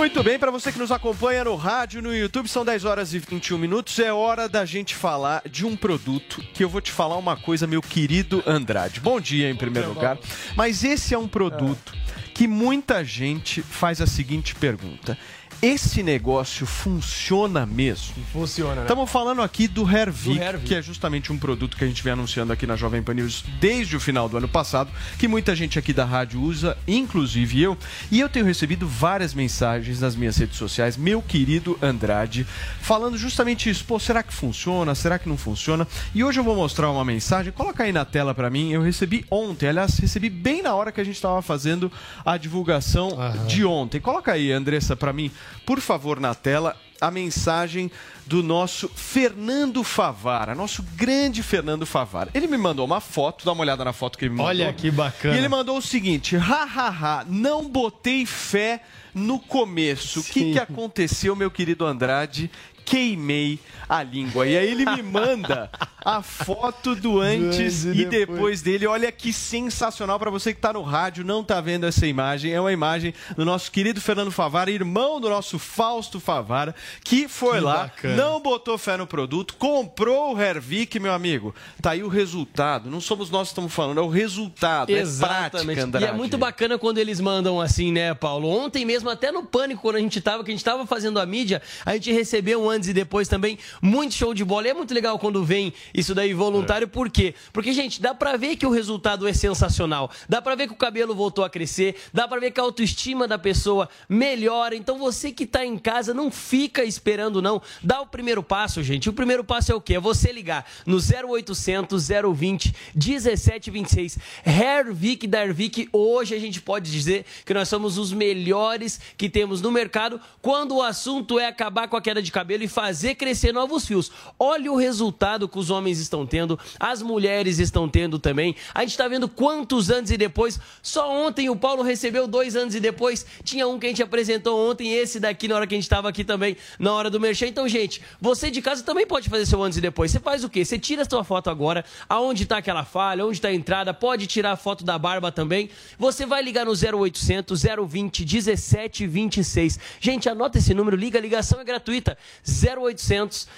Speaker 9: Muito bem, para você que nos acompanha no rádio, no YouTube, são 10 horas e 21 minutos. É hora da gente falar de um produto que eu vou te falar uma coisa, meu querido Andrade. Bom dia, em primeiro lugar. Mas esse é um produto que muita gente faz a seguinte pergunta: esse negócio funciona mesmo?
Speaker 18: Funciona, né?
Speaker 9: Estamos falando aqui do Hervik, que é justamente um produto que a gente vem anunciando aqui na Jovem Pan News desde o final do ano passado, que muita gente aqui da rádio usa, inclusive eu. E eu tenho recebido várias mensagens nas minhas redes sociais, meu querido Andrade, falando justamente isso. Pô, será que funciona? Será que não funciona? E hoje eu vou mostrar uma mensagem. Coloca aí na tela para mim. Eu recebi ontem, aliás, recebi bem na hora que a gente estava fazendo a divulgação Aham. de ontem. Coloca aí, Andressa, para mim por favor, na tela, a mensagem do nosso Fernando Favara, nosso grande Fernando Favara. Ele me mandou uma foto, dá uma olhada na foto que ele me mandou.
Speaker 18: Olha que bacana.
Speaker 9: E ele mandou o seguinte: hahaha, não botei fé no começo. O que, que aconteceu, meu querido Andrade? Queimei a língua. E aí ele me manda a foto do antes e depois. depois dele. Olha que sensacional para você que está no rádio, não está vendo essa imagem. É uma imagem do nosso querido Fernando Favara, irmão do nosso Fausto Favara, que foi que lá, bacana. não botou fé no produto, comprou o Hervik, meu amigo. Tá aí o resultado. Não somos nós que estamos falando, é o resultado.
Speaker 18: Exatamente.
Speaker 9: É prática, Andrade.
Speaker 18: E é muito bacana quando eles mandam assim, né, Paulo? Ontem mesmo mesmo até no pânico quando a gente tava, que a gente tava fazendo a mídia, a gente recebeu um antes e depois também, muito show de bola. E é muito legal quando vem isso daí voluntário, é. por quê? Porque, gente, dá pra ver que o resultado é sensacional. Dá pra ver que o cabelo voltou a crescer, dá pra ver que a autoestima da pessoa melhora. Então você que tá em casa, não fica esperando, não. Dá o primeiro passo, gente. O primeiro passo é o quê? É você ligar no 0800 020 1726. Hervik da Hervik, hoje a gente pode dizer que nós somos os melhores que temos no mercado quando o assunto é acabar com a queda de cabelo fazer crescer novos fios. Olha o resultado que os homens estão tendo, as mulheres estão tendo também. A gente está vendo quantos anos e depois. Só ontem o Paulo recebeu dois anos e depois. Tinha um que a gente apresentou ontem, esse daqui na hora que a gente estava aqui também, na hora do merchan. Então, gente, você de casa também pode fazer seu antes e depois. Você faz o quê? Você tira a sua foto agora, aonde está aquela falha, onde está a entrada, pode tirar a foto da barba também. Você vai ligar no 0800 020 1726. Gente, anota esse número, liga, a ligação é gratuita. 0800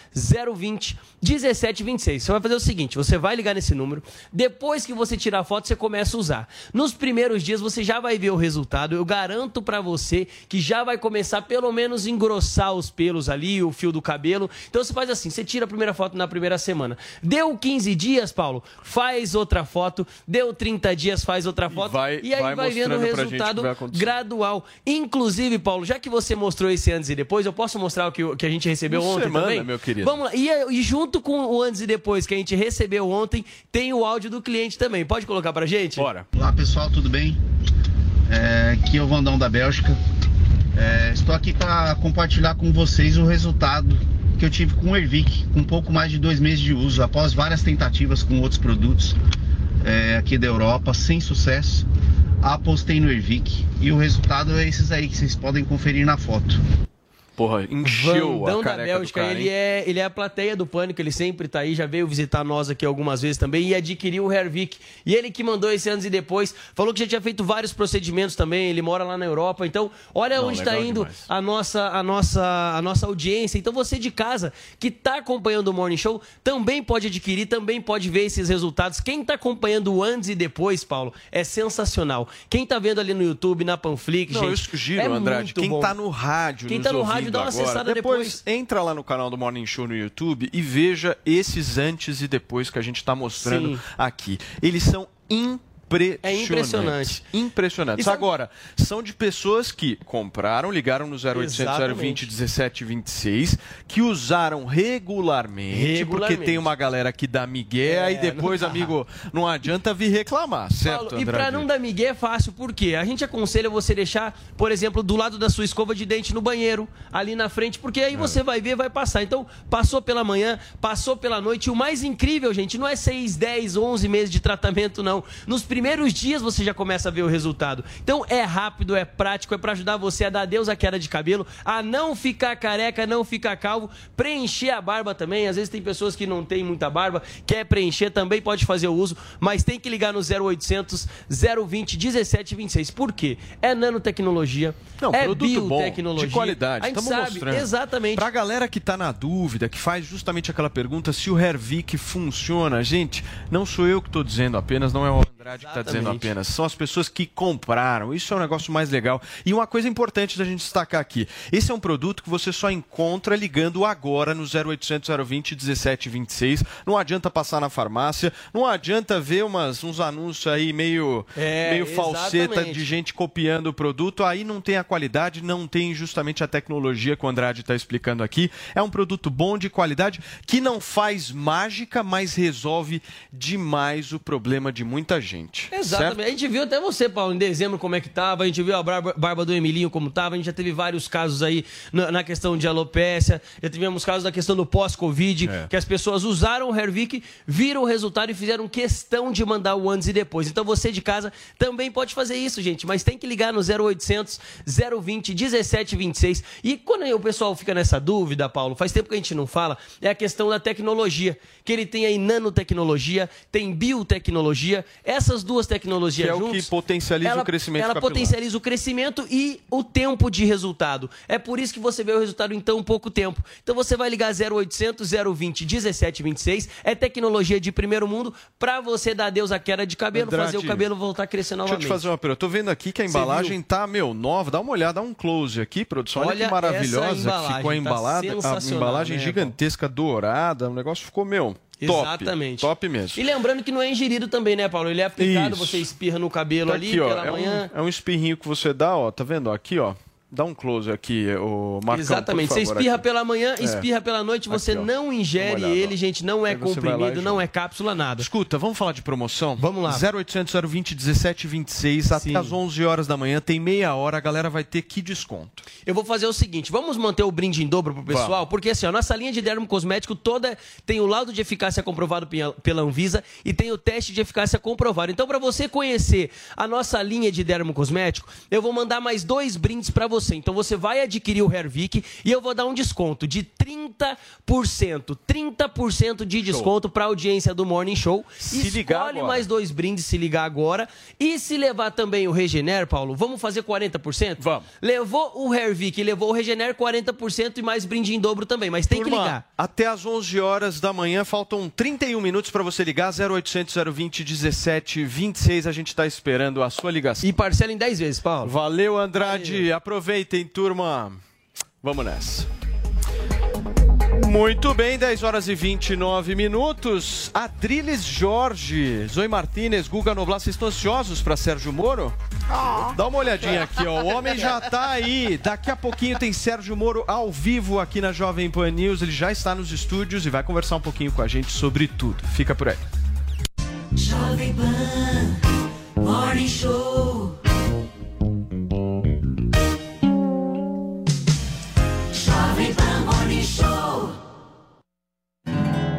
Speaker 18: 020 1726. Você vai fazer o seguinte: você vai ligar nesse número, depois que você tirar a foto, você começa a usar. Nos primeiros dias você já vai ver o resultado. Eu garanto para você que já vai começar pelo menos engrossar os pelos ali, o fio do cabelo. Então você faz assim: você tira a primeira foto na primeira semana. Deu 15 dias, Paulo, faz outra foto. Deu 30 dias, faz outra foto. E, vai, e aí vai, vai vendo o resultado gradual. Inclusive, Paulo, já que você mostrou esse antes e depois, eu posso mostrar o que, que a gente recebeu Uma ontem semana, também?
Speaker 9: meu querido.
Speaker 18: Vamos lá. E, e junto com o antes e depois que a gente recebeu ontem, tem o áudio do cliente também. Pode colocar pra gente?
Speaker 9: Bora.
Speaker 19: Olá, pessoal, tudo bem? É, aqui é o Vandão da Bélgica. É, estou aqui para compartilhar com vocês o resultado que eu tive com o Ervic, com pouco mais de dois meses de uso, após várias tentativas com outros produtos é, aqui da Europa, sem sucesso. Apostei no Ervic e o resultado é esses aí que vocês podem conferir na foto.
Speaker 9: Porra, encheu
Speaker 18: Vandão
Speaker 9: a careca
Speaker 18: da Bélgica,
Speaker 9: cara,
Speaker 18: ele, é, ele é a plateia do Pânico, ele sempre tá aí, já veio visitar nós aqui algumas vezes também e adquiriu o Hervik. E ele que mandou esse anos e depois, falou que já tinha feito vários procedimentos também, ele mora lá na Europa. Então, olha
Speaker 9: Não,
Speaker 18: onde está
Speaker 9: legal
Speaker 18: indo
Speaker 9: demais.
Speaker 18: a nossa, a, nossa, a nossa audiência. Então, você de casa que tá acompanhando o Morning Show também pode adquirir, também pode ver esses resultados. Quem tá acompanhando o antes e depois, Paulo, é sensacional. Quem tá vendo ali no YouTube, na Panflix,
Speaker 9: Não,
Speaker 18: gente,
Speaker 9: eu sugiro,
Speaker 18: é
Speaker 9: Andrade, quem
Speaker 18: bom.
Speaker 9: tá no rádio,
Speaker 18: Quem tá no rádio,
Speaker 9: ouvindo
Speaker 18: dá uma
Speaker 9: agora,
Speaker 18: acessada
Speaker 9: depois. entra lá no canal do Morning Show no YouTube e veja esses antes e depois que a gente tá mostrando
Speaker 18: Sim.
Speaker 9: aqui. Eles são impressionantes.
Speaker 18: É impressionante.
Speaker 9: Impressionantes.
Speaker 18: E sabe-
Speaker 9: Agora, são de pessoas que compraram, ligaram no 0800 020 1726, que usaram regularmente,
Speaker 18: Regularmente.
Speaker 9: porque tem uma galera que dá migué,
Speaker 18: É,
Speaker 9: aí depois,
Speaker 18: não
Speaker 9: amigo, não adianta vir reclamar, certo,
Speaker 18: Paulo, e pra não dar migué é fácil, por quê? A gente aconselha você deixar, por exemplo, do lado da sua escova de dente no banheiro, ali na frente, porque
Speaker 9: É.
Speaker 18: aí você vai ver, vai passar. Então, passou pela manhã, passou pela noite. E o mais incrível, gente, não é 6, 10, 11 meses de tratamento, não. Nos primeiros dias você já começa a ver o resultado. Então, é rápido, é prático, é pra ajudar você a dar adeus à queda de cabelo, a não ficar careca, não ficar calvo, preencher a barba também. Às vezes tem pessoas que não têm muita barba, quer preencher, também pode fazer o uso, mas tem que ligar no 0800 020 1726. Por quê? É nanotecnologia,
Speaker 9: Não,
Speaker 18: é
Speaker 9: produto bom,
Speaker 18: biotecnologia.
Speaker 9: de qualidade.
Speaker 18: A gente sabe,
Speaker 9: mostrando.
Speaker 18: exatamente.
Speaker 9: Pra galera que tá na dúvida, que faz justamente aquela pergunta se o Hervik funciona, gente, não sou eu que tô dizendo apenas, não é o Andrade que tá dizendo apenas, são as pessoas que compraram. Isso é um negócio mais legal. E uma coisa importante da gente destacar aqui, esse é um produto que você só encontra ligando agora no 0800 020 1726. Não adianta passar na farmácia, não adianta ver umas, uns anúncios aí meio,
Speaker 18: É,
Speaker 9: meio falseta
Speaker 18: exatamente.
Speaker 9: de gente copiando o produto, aí não tem a qualidade, não tem justamente a tecnologia que o Andrade está explicando aqui. É um produto bom, de qualidade, que não faz mágica, mas resolve demais o problema de muita gente.
Speaker 18: Exatamente.
Speaker 9: certo?
Speaker 18: A gente viu até você, Paulo, em dezembro como é que tava, a gente viu a barba, barba do Emilinho como tava, a gente já teve vários casos aí na, na questão de alopécia, já tivemos casos da questão do pós-Covid,
Speaker 9: É.
Speaker 18: que as pessoas usaram o Hervik, viram o resultado e fizeram questão de mandar o antes e depois. Então você de casa também pode fazer isso, gente, mas tem que ligar no 0800 020 1726. E quando aí o pessoal fica nessa dúvida, Paulo, faz tempo que a gente não fala, é a questão da tecnologia, que ele tem aí nanotecnologia, tem biotecnologia, essas duas tecnologias
Speaker 9: Que é o que potencializa
Speaker 18: ela,
Speaker 9: o crescimento
Speaker 18: Ela
Speaker 9: capilar.
Speaker 18: potencializa o crescimento e o tempo de resultado. É por isso que você vê o resultado em tão pouco tempo. Então você vai ligar 0800 020 1726, é tecnologia de primeiro mundo para você dar adeus à queda de cabelo,
Speaker 9: Andrade,
Speaker 18: fazer o cabelo voltar a crescer
Speaker 9: Deixa eu
Speaker 18: novamente.
Speaker 9: te fazer uma pergunta. Eu tô vendo aqui que a embalagem tá, meu, nova. Dá uma olhada, dá um close aqui, produção. Olha,
Speaker 18: Olha
Speaker 9: que maravilhosa que
Speaker 18: embalagem,
Speaker 9: ficou a
Speaker 18: tá
Speaker 9: embalada. a embalagem
Speaker 18: né,
Speaker 9: gigantesca, dourada. O negócio ficou, meu, top.
Speaker 18: Exatamente.
Speaker 9: Top mesmo.
Speaker 18: E lembrando que não é ingerido também, né, Paulo? Ele é aplicado,
Speaker 9: Isso.
Speaker 18: você espirra no cabelo
Speaker 9: Tá
Speaker 18: ali
Speaker 9: aqui, ó.
Speaker 18: pela
Speaker 9: É
Speaker 18: manhã.
Speaker 9: um, é um espirrinho que você dá, ó. Tá vendo? Aqui, ó. Dá um close aqui, o Marcão,
Speaker 18: Exatamente.
Speaker 9: por
Speaker 18: Você
Speaker 9: favor,
Speaker 18: espirra
Speaker 9: aqui.
Speaker 18: pela manhã,
Speaker 9: É.
Speaker 18: espirra pela noite, você
Speaker 9: Aqui,
Speaker 18: não ingere ele,
Speaker 9: ó.
Speaker 18: gente. Não é comprimido, não é cápsula, nada.
Speaker 9: Escuta, vamos falar de promoção?
Speaker 18: Vamos lá.
Speaker 9: 0800 020 1726 até às 11 horas da manhã, tem meia hora, a galera vai ter que desconto.
Speaker 18: Eu vou fazer o seguinte, vamos manter o brinde em dobro pro pessoal,
Speaker 9: Vamos.
Speaker 18: porque assim, a nossa linha de dermo cosmético toda tem o laudo de eficácia comprovado pela- pela Anvisa e tem o teste de eficácia comprovado. Então, para você conhecer a nossa linha de dermo cosmético, eu vou mandar mais dois brindes para você. Então, você vai adquirir o Hairvic e eu vou dar um desconto de 30%. 30% de desconto para audiência do Morning Show.
Speaker 9: Se ligar
Speaker 18: Escolhe
Speaker 9: agora.
Speaker 18: mais dois brindes se ligar agora. E se levar também o Regener, Paulo, vamos fazer 40%? Vamos. Levou o Hairvic, levou o Regener 40% e mais brinde em dobro também, mas tem que
Speaker 9: Turma,
Speaker 18: ligar.
Speaker 9: Até às 11 horas da manhã, faltam 31 minutos para você ligar, 0800 020 1726, a gente está esperando a sua ligação.
Speaker 18: E parcela em 10 vezes, Paulo.
Speaker 9: Valeu, Andrade. Aproveitem, turma. Vamos nessa. Muito bem, 10 horas e 29 minutos. Adriles Jorge, Zoe Martinez, Guga Noblar, vocês estão ansiosos para Sérgio Moro? Dá uma olhadinha aqui, ó. O homem já tá aí. Daqui a pouquinho tem Sérgio Moro ao vivo aqui na Jovem Pan News. Ele já está nos estúdios e vai conversar um pouquinho com a gente sobre tudo. Fica por aí.
Speaker 8: Jovem Pan, Morning Show.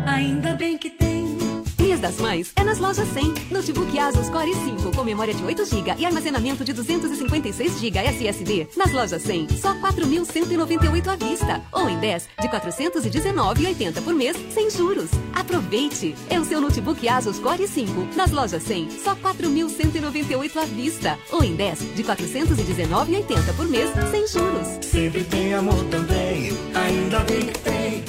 Speaker 7: Ainda bem que tem. Mês das Mães é nas lojas 100. Notebook Asus Core 5 com memória de 8 GB e armazenamento de 256 GB SSD. Nas lojas 100, só 4.198 à vista. Ou em 10 de 419,80 por mês, sem juros. Aproveite! É o seu notebook Asus Core 5. Nas lojas 100, só 4.198 à vista. Ou em 10 de 419,80 por mês, sem juros.
Speaker 8: Sempre tem amor também. Ainda bem que tem.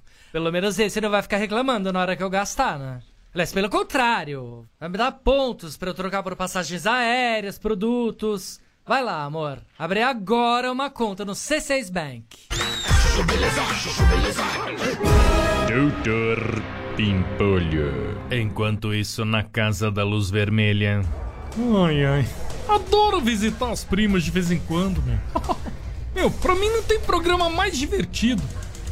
Speaker 20: Pelo menos esse não vai ficar reclamando na hora que eu gastar, né? Aliás, pelo contrário, vai me dar pontos pra eu trocar por passagens aéreas, produtos. Vai lá, amor. Abre agora uma conta no C6 Bank.
Speaker 21: Doutor Pimpolho. Enquanto isso, na Casa da Luz Vermelha.
Speaker 22: Ai, ai. Adoro visitar as primas de vez em quando, meu. Meu, pra mim não tem programa mais divertido.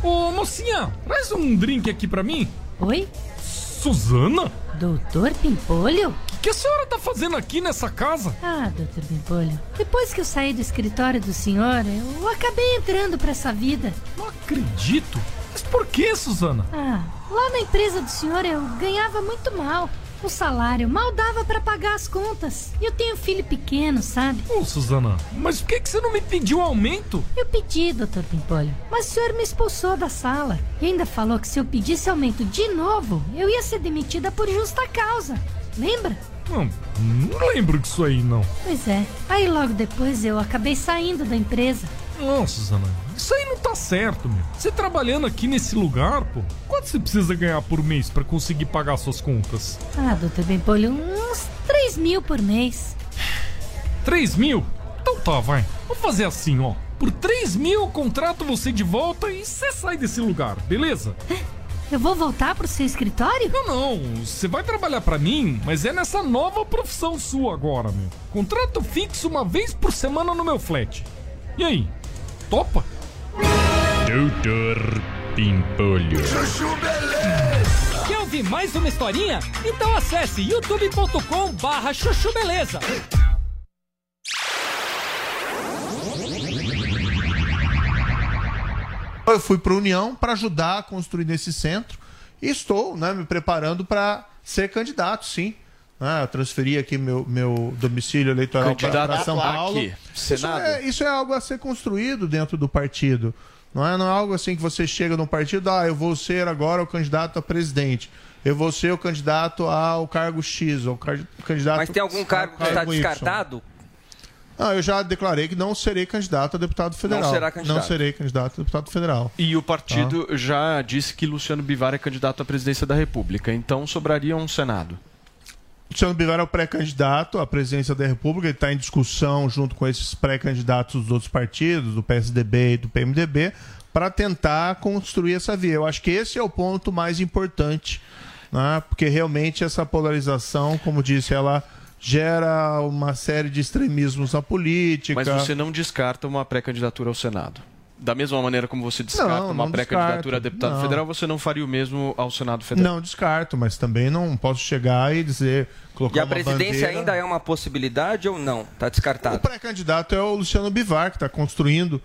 Speaker 22: Ô, mocinha, traz um drink aqui pra mim.
Speaker 23: Oi?
Speaker 22: Suzana?
Speaker 23: Doutor Pimpolho?
Speaker 22: O que a senhora tá fazendo aqui nessa casa?
Speaker 23: Ah, doutor Pimpolho. Depois que eu saí do escritório do senhor, eu acabei entrando pra essa vida.
Speaker 22: Não acredito. Mas por que, Suzana?
Speaker 23: Ah, lá na empresa do senhor eu ganhava muito mal. O salário mal dava pra pagar as contas. E eu tenho filho pequeno, sabe?
Speaker 22: Ô, Suzana, mas por que, que você não me pediu aumento?
Speaker 23: Eu pedi, doutor Pimpolho, mas o senhor me expulsou da sala. E ainda falou que se eu pedisse aumento de novo, eu ia ser demitida por justa causa. Lembra?
Speaker 22: Não, não lembro disso aí, não.
Speaker 23: Pois é. Aí logo depois eu acabei saindo da empresa.
Speaker 22: Nossa, Zanani, isso aí não tá certo, meu. Você trabalhando aqui nesse lugar, pô, quanto você precisa ganhar por mês pra conseguir pagar suas contas?
Speaker 23: Ah, doutor Bempolho, uns 3 mil por mês.
Speaker 22: 3 mil? Então tá, vai. Vamos fazer assim, ó. Por 3 mil eu contrato você de volta e você sai desse lugar, beleza?
Speaker 23: Eu vou voltar pro seu escritório?
Speaker 22: Não, não. Você vai trabalhar pra mim, mas é nessa nova profissão sua agora, meu. Contrato fixo uma vez por semana no meu flat. E aí? Topa?
Speaker 21: Doutor Pimpolho.
Speaker 20: Quer ouvir mais uma historinha? Então acesse youtube.com barra chuchu beleza.
Speaker 24: Eu fui para a União para ajudar a construir nesse centro e estou né, me preparando para ser candidato, sim. né? eu transferi aqui meu, meu domicílio eleitoral para São
Speaker 9: aqui,
Speaker 24: Paulo. Isso
Speaker 9: Senado.
Speaker 24: é, isso é algo a ser construído dentro do partido. Não é, não é algo assim que você chega num partido, ah, eu vou ser agora o candidato a presidente. Eu vou ser o candidato ao cargo X, ou candidato
Speaker 10: Mas tem algum cargo que está descartado?
Speaker 24: Ah, eu já declarei que não serei candidato a deputado federal.
Speaker 9: será candidato.
Speaker 24: Não serei candidato a deputado federal.
Speaker 9: E o partido já disse que Luciano Bivar é candidato à presidência da República, então sobraria um Senado.
Speaker 24: Luciano Bivar é o pré-candidato à presidência da República, ele está em discussão junto com esses pré-candidatos dos outros partidos, do PSDB e do PMDB, para tentar construir essa via. Eu acho que esse é o ponto mais importante, né? porque realmente essa polarização, como disse, ela gera uma série de extremismos na política.
Speaker 9: Mas você não descarta uma pré-candidatura ao Senado. Da mesma maneira como você descarta
Speaker 24: Não,
Speaker 9: uma
Speaker 24: não
Speaker 9: pré-candidatura a deputado
Speaker 24: Não.
Speaker 9: federal, você não faria o mesmo ao Senado federal.
Speaker 24: Não descarto, mas também não posso chegar e dizer, colocar
Speaker 10: E a
Speaker 24: uma
Speaker 10: presidência
Speaker 24: bandeira...
Speaker 10: ainda é uma possibilidade ou não? Tá descartado.
Speaker 24: O pré-candidato é o Luciano Bivar, que está construindo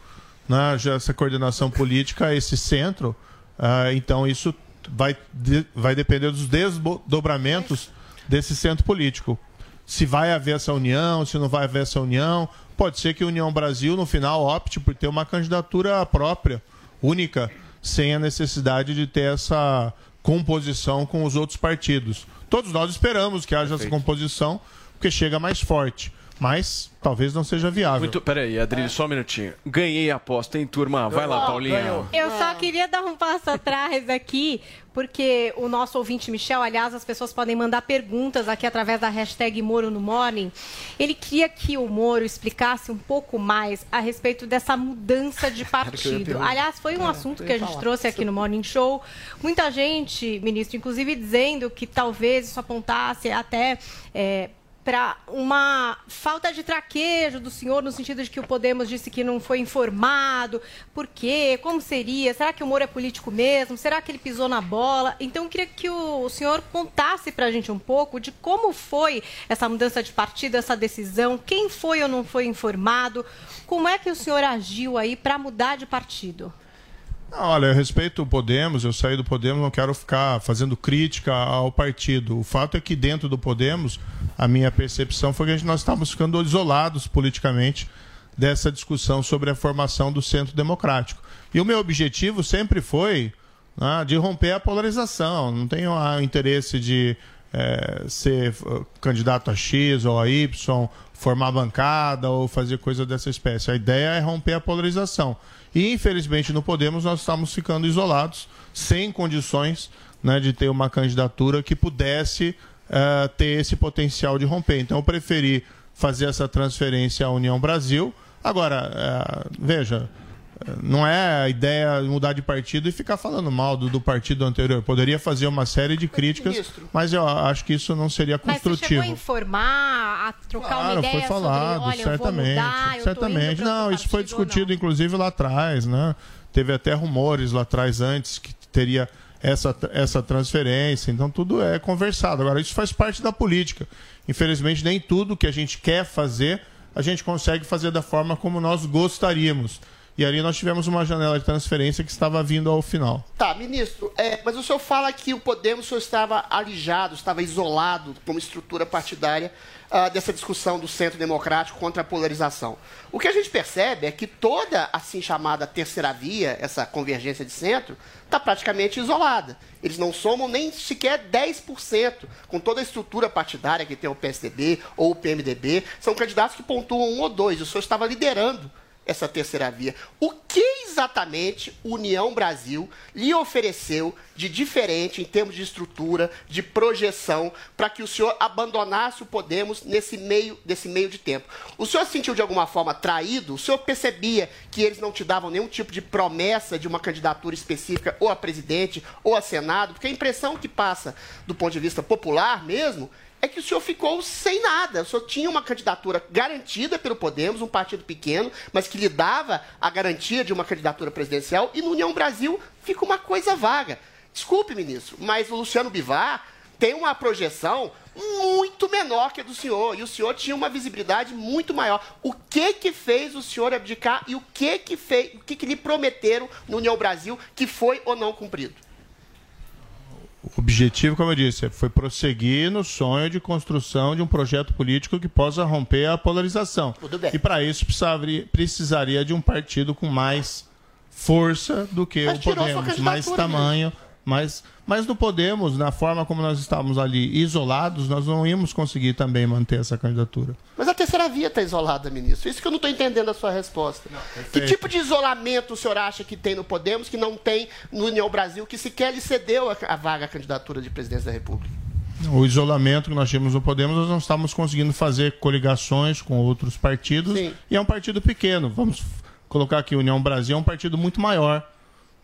Speaker 24: né, já essa coordenação política, esse centro. Ah, então, isso vai, de- vai depender dos desdobramentos desse centro político. Se vai haver essa união, se não vai haver essa união. Pode ser que a União Brasil, no final, opte por ter uma candidatura própria, única, sem a necessidade de ter essa composição com os outros partidos. Todos nós esperamos que haja essa composição, porque chega mais forte. Mas talvez não seja viável.
Speaker 9: Muito, peraí, Adrilho, só um minutinho. Ganhei a aposta, hein, turma? Vai lá, Paulinha.
Speaker 12: Eu só queria dar um passo atrás aqui, porque o nosso ouvinte Michel, aliás, as pessoas podem mandar perguntas aqui através da hashtag Moro no Morning. Ele queria que o Moro explicasse um pouco mais a respeito dessa mudança de partido. Aliás, foi um
Speaker 25: É,
Speaker 12: assunto que a gente trouxe aqui no Morning Show. Muita gente, ministro, inclusive dizendo que talvez isso apontasse até. é, para uma falta de traquejo do senhor, no sentido de que o Podemos disse que não foi informado. Por quê? Como seria? Será que o Moro é político mesmo? Será que ele pisou na bola? Então, eu queria que o senhor contasse para a gente um pouco de como foi essa mudança de partido, essa decisão, quem foi ou não foi informado, como é que o senhor agiu aí para mudar de partido?
Speaker 24: Não, Olha, eu respeito o Podemos, eu saí do Podemos, não quero ficar fazendo crítica ao partido. O fato é que dentro do Podemos, a minha percepção foi que nós estávamos ficando isolados politicamente dessa discussão sobre a formação do centro democrático. E o meu objetivo sempre foi né, de romper a polarização. Não tenho ah, interesse de eh, ser eh, candidato a X ou a Y, formar bancada ou fazer coisa dessa espécie. A ideia é romper a polarização. E, infelizmente, no Podemos nós estamos ficando isolados, sem condições né, de ter uma candidatura que pudesse eh, ter esse potencial de romper. Então, eu preferi fazer essa transferência à União Brasil. Agora, eh, veja, não é a ideia de mudar de partido e ficar falando mal do, do partido anterior. Poderia fazer uma série de críticas,
Speaker 12: Ministro.
Speaker 24: mas eu acho que isso não seria
Speaker 12: Mas você
Speaker 24: construtivo.
Speaker 12: chegou a informar, a trocar uma
Speaker 24: Claro,
Speaker 12: ideia
Speaker 24: foi falado,
Speaker 12: sobre, olha,
Speaker 24: certamente.
Speaker 12: eu vou mudar,
Speaker 24: certamente. Não, isso foi discutido, inclusive, lá atrás, né? Teve até rumores lá atrás antes que teria essa, essa transferência. Então, tudo é conversado. Agora, isso faz parte da política. Infelizmente, nem tudo que a gente quer fazer, a gente consegue fazer da forma como nós gostaríamos. E ali nós tivemos uma janela de transferência que estava vindo ao final.
Speaker 13: Tá, ministro, é, mas o senhor fala que o Podemos só estava alijado, estava isolado como estrutura partidária ah, dessa discussão do centro democrático contra a polarização. O que a gente percebe é que toda assim chamada terceira via, essa convergência de centro, está praticamente isolada. Eles não somam nem sequer 10% com toda a estrutura partidária que tem o PSDB ou o PMDB. São candidatos que pontuam um ou dois. O senhor estava liderando essa terceira via. O que exatamente União Brasil lhe ofereceu de diferente em termos de estrutura, de projeção, para que o senhor abandonasse o Podemos nesse meio, desse meio de tempo? O senhor se sentiu de alguma forma traído? O senhor percebia que eles não te davam nenhum tipo de promessa de uma candidatura específica ou a presidente ou a Senado? Porque a impressão que passa do ponto de vista popular mesmo é que o senhor ficou sem nada. O senhor tinha uma candidatura garantida pelo Podemos, um partido pequeno, mas que lhe dava a garantia de uma candidatura presidencial, e no União Brasil fica uma coisa vaga. Desculpe, ministro, mas o Luciano Bivar tem uma projeção muito menor que a do senhor, e o senhor tinha uma visibilidade muito maior. O que que fez o senhor abdicar e o que que fez, o que que lhe prometeram no União Brasil que foi ou não cumprido?
Speaker 24: O objetivo, como eu disse, foi prosseguir no sonho de construção de um projeto político que possa romper a polarização.
Speaker 13: Tudo bem.
Speaker 24: E para isso precisaria, de um partido com mais força do que
Speaker 13: Mas
Speaker 24: o Podemos, mais
Speaker 13: candidatura,
Speaker 24: tamanho. Mas, mas no Podemos, na forma como nós estávamos ali isolados, nós não íamos conseguir também manter essa candidatura.
Speaker 13: Mas a terceira via está isolada, ministro. Isso que eu não estou entendendo a sua resposta. que
Speaker 24: perfeito.
Speaker 13: tipo de isolamento o senhor acha que tem no Podemos que não tem no União Brasil, que sequer lhe cedeu a, a vaga à candidatura de presidência da República?
Speaker 24: O isolamento que nós tínhamos no Podemos, nós não estávamos conseguindo fazer coligações com outros partidos. E é um partido pequeno. Vamos colocar aqui, União Brasil é um partido muito maior,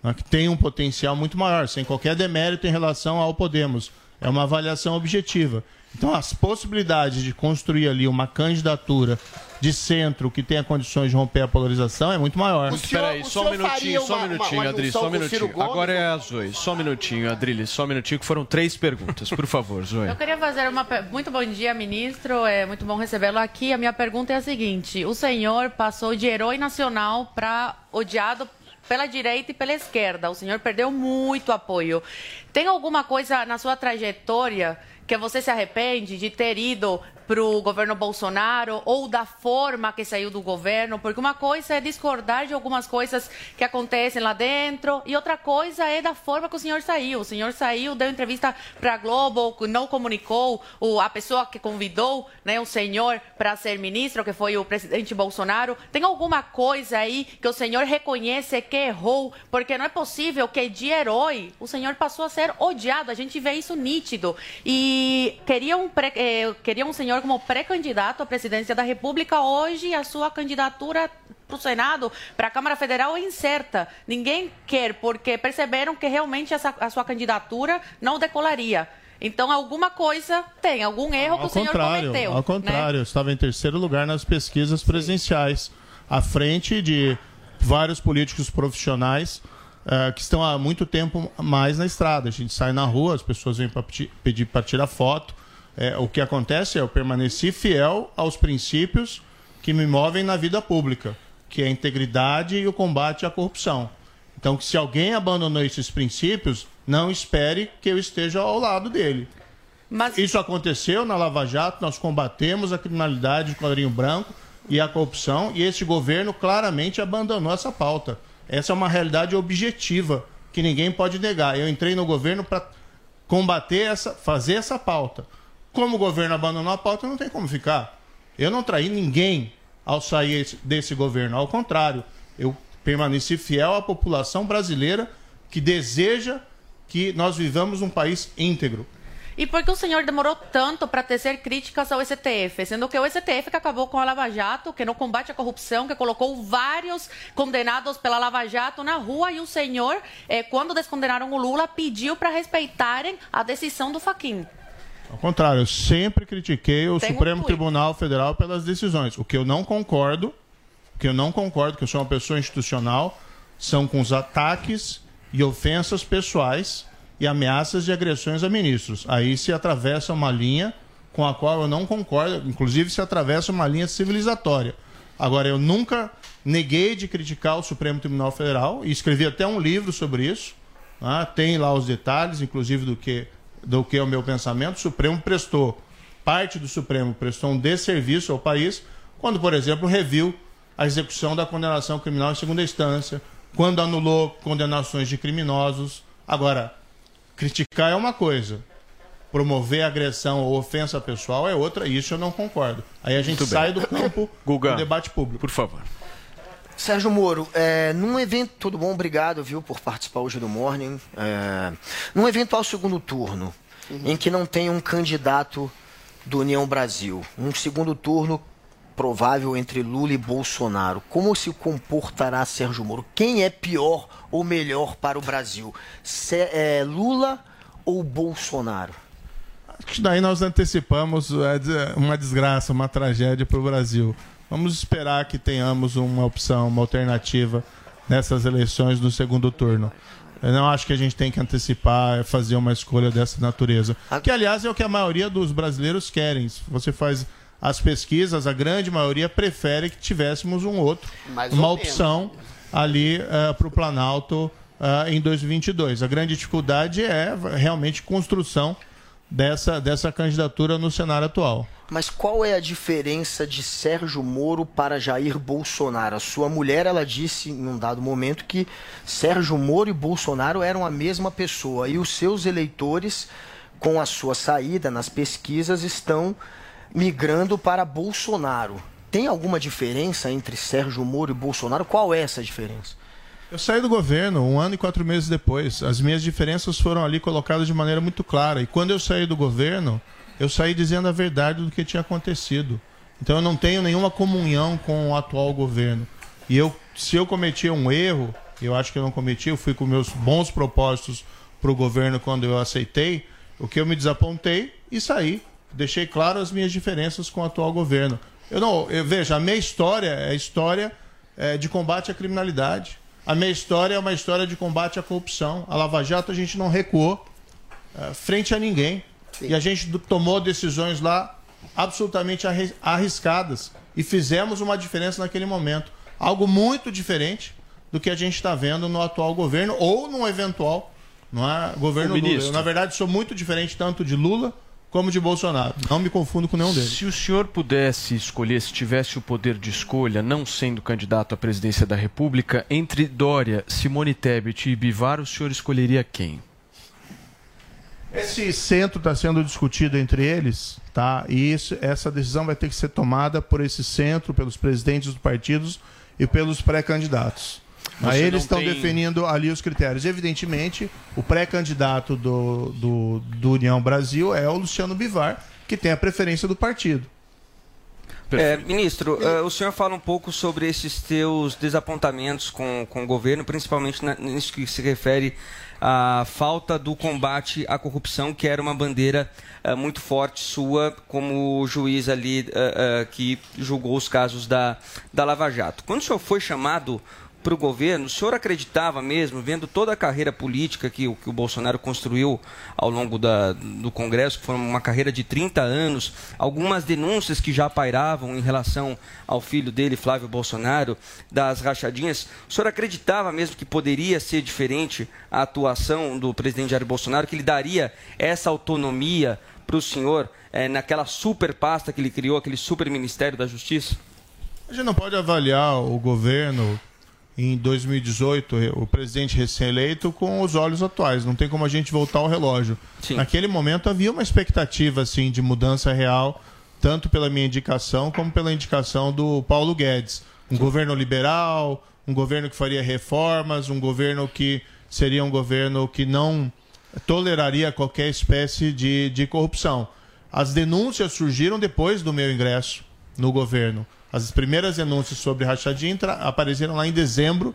Speaker 24: né, que tem um potencial muito maior, sem qualquer demérito em relação ao Podemos. É uma avaliação objetiva. Então, as possibilidades de construir ali uma candidatura de centro que tenha condições de romper a polarização é muito maior.
Speaker 9: Espera aí, só um minutinho, só um minutinho, Adri, só um minutinho. Agora é a Zoe. Só um minutinho, Adriles, só um minutinho, que foram três perguntas. Por favor, Zoe.
Speaker 17: Eu queria fazer uma. Muito bom dia, ministro. É muito bom recebê-lo aqui. A minha pergunta é a seguinte: o senhor passou de herói nacional para odiado pela direita e pela esquerda. O senhor perdeu muito apoio. Tem alguma coisa na sua trajetória que você se arrepende de ter ido para o governo Bolsonaro ou da forma que saiu do governo? Porque uma coisa é discordar de algumas coisas que acontecem lá dentro e outra coisa é da forma que o senhor saiu. O senhor saiu, deu entrevista para a Globo, não comunicou a pessoa que convidou né, o senhor para ser ministro, que foi o presidente Bolsonaro. Tem alguma coisa aí que o senhor reconhece que errou? Porque não é possível que de herói o senhor passou a ser odiado. A gente vê isso nítido. E queria um, pré- eh, queria um senhor como pré-candidato à presidência da República. Hoje a sua candidatura para o Senado, para a Câmara Federal é incerta. Ninguém quer, porque perceberam que realmente essa, a sua candidatura não decolaria. Então, alguma coisa tem, algum erro que
Speaker 24: Ao
Speaker 17: o senhor cometeu.
Speaker 24: ao
Speaker 17: né?
Speaker 24: contrário, eu estava em terceiro lugar nas pesquisas presidenciais, à frente de vários políticos profissionais eh, que estão há muito tempo mais na estrada. A gente sai na rua, as pessoas vêm para pedir para tirar foto. Eh, o que acontece é eu permaneci fiel aos princípios que me movem na vida pública, que é a integridade e o combate à corrupção. Então, se alguém abandonou esses princípios, não espere que eu esteja ao lado dele. Isso aconteceu na Lava Jato, nós combatemos a criminalidade de quadrinho branco e a corrupção, e esse governo claramente abandonou essa pauta. Essa é uma realidade objetiva que ninguém pode negar. Eu entrei no governo para combater essa, fazer essa pauta. Como o governo abandonou a pauta, não tem como ficar. Eu não traí ninguém ao sair esse- desse governo. Ao contrário, eu permaneci fiel à população brasileira que deseja que nós vivamos um país íntegro.
Speaker 17: E por que o senhor demorou tanto para tecer críticas ao STF? Sendo que o STF que acabou com a Lava Jato, que não combate a corrupção, que colocou vários condenados pela Lava Jato na rua, e o senhor, eh, quando descondenaram o Lula, pediu para respeitarem a decisão do Faquin.
Speaker 24: Ao contrário, eu sempre critiquei o
Speaker 17: Tem um
Speaker 24: Supremo
Speaker 17: tweet.
Speaker 24: Tribunal Federal pelas decisões. O que eu não concordo, o que eu não concordo, que eu sou uma pessoa institucional, são com os ataques e ofensas pessoais e ameaças de agressões a ministros. Aí se atravessa uma linha com a qual eu não concordo, inclusive se atravessa uma linha civilizatória. Agora, eu nunca neguei de criticar o Supremo Tribunal Federal e escrevi até um livro sobre isso. né? Tem lá os detalhes, inclusive, do que, do que é o meu pensamento. O Supremo prestou, parte do Supremo prestou um desserviço ao país quando, por exemplo, reviu a execução da condenação criminal em segunda instância, quando anulou condenações de criminosos. Agora, criticar é uma coisa, promover agressão ou ofensa pessoal é outra, e isso eu não concordo. Aí a gente
Speaker 9: Muito
Speaker 24: sai
Speaker 9: bem.
Speaker 24: do campo
Speaker 9: Guga,
Speaker 24: do debate público.
Speaker 9: Por favor.
Speaker 11: Sérgio Moro, é, num evento. Tudo bom? Obrigado, viu, por participar hoje do Morning. É, num eventual segundo turno, em que não tem um candidato do União Brasil, um segundo turno provável entre Lula e Bolsonaro, como se comportará Sérgio Moro? Quem é pior ou melhor para o Brasil? Se, é, Lula ou Bolsonaro?
Speaker 24: Acho que daí nós antecipamos é, uma desgraça, uma tragédia para o Brasil. Vamos esperar que tenhamos uma opção, uma alternativa nessas eleições no segundo turno. Eu não acho que a gente tem que antecipar, é, fazer uma escolha dessa natureza. Que, aliás, é o que a maioria dos brasileiros querem. Se você faz as pesquisas, a grande maioria prefere que tivéssemos um outro,
Speaker 13: Mais
Speaker 24: uma
Speaker 13: ou menos.
Speaker 24: opção ali para o Planalto eh, em 2022. A grande dificuldade é realmente construção dessa, dessa candidatura no cenário atual.
Speaker 11: Mas qual é a diferença de Sérgio Moro para Jair Bolsonaro? A sua mulher, ela disse em um dado momento que Sérgio Moro e Bolsonaro eram a mesma pessoa e os seus eleitores, com a sua saída nas pesquisas, estão migrando para Bolsonaro. Tem alguma diferença entre Sérgio Moro e Bolsonaro? Qual é essa diferença?
Speaker 24: Eu saí do governo um ano e quatro meses depois. As minhas diferenças foram ali colocadas de maneira muito clara. E quando eu saí do governo, eu saí dizendo a verdade do que tinha acontecido. Então eu não tenho nenhuma comunhão com o atual governo. E eu, se eu cometi um erro, eu acho que eu não cometi, eu fui com meus bons propósitos para o governo quando eu aceitei, o que eu me desapontei e saí. Deixei claro as minhas diferenças com o atual governo. Eu não, eu, veja, a minha história é a história é, de combate à criminalidade. A minha história é uma história de combate à corrupção. A Lava Jato a gente não recuou é, frente a ninguém. E a gente tomou decisões lá absolutamente arri- arriscadas. E fizemos uma diferença naquele momento. Algo muito diferente do que a gente está vendo no atual governo ou no eventual não é, governo Lula. Eu, na verdade, sou muito diferente tanto de Lula como de Bolsonaro. Não me confundo com nenhum deles.
Speaker 9: Se o senhor pudesse escolher, se tivesse o poder de escolha, não sendo candidato à presidência da República, entre Dória, Simone Tebet e Bivar, o senhor escolheria quem?
Speaker 24: Esse centro está sendo discutido entre eles, tá? E isso- essa decisão vai ter que ser tomada por esse centro, pelos presidentes dos partidos e pelos pré-candidatos. Mas
Speaker 9: Você
Speaker 24: eles estão
Speaker 9: tem-
Speaker 24: definindo ali os critérios. Evidentemente, o pré-candidato do, do, do União Brasil é o Luciano Bivar, que tem a preferência do partido.
Speaker 10: É, ministro, eh, o senhor fala um pouco sobre esses teus desapontamentos com, com o governo, principalmente na, nisso que se refere à falta do combate à corrupção, que era uma bandeira eh, muito forte sua como juiz ali eh, que julgou os casos da, da Lava Jato. Quando o senhor foi chamado para o governo, o senhor acreditava mesmo, vendo toda a carreira política que, o- que o Bolsonaro construiu ao longo da, do Congresso, que foi uma carreira de 30 anos, algumas denúncias que já pairavam em relação ao filho dele, Flávio Bolsonaro, das rachadinhas, o senhor acreditava mesmo que poderia ser diferente a atuação do presidente Jair Bolsonaro, que ele daria essa autonomia para o senhor eh, naquela super pasta que ele criou, aquele super Ministério da Justiça?
Speaker 24: A gente não pode avaliar o governo em 2018, o presidente recém-eleito, com os olhos atuais. Não tem como a gente voltar ao relógio. Naquele momento havia uma expectativa assim de mudança real, tanto pela minha indicação como pela indicação do Paulo Guedes. Um governo liberal, um governo que faria reformas, um governo que seria um governo que não toleraria qualquer espécie de, de corrupção. As denúncias surgiram depois do meu ingresso no governo. As primeiras denúncias sobre rachadinha apareceram lá em dezembro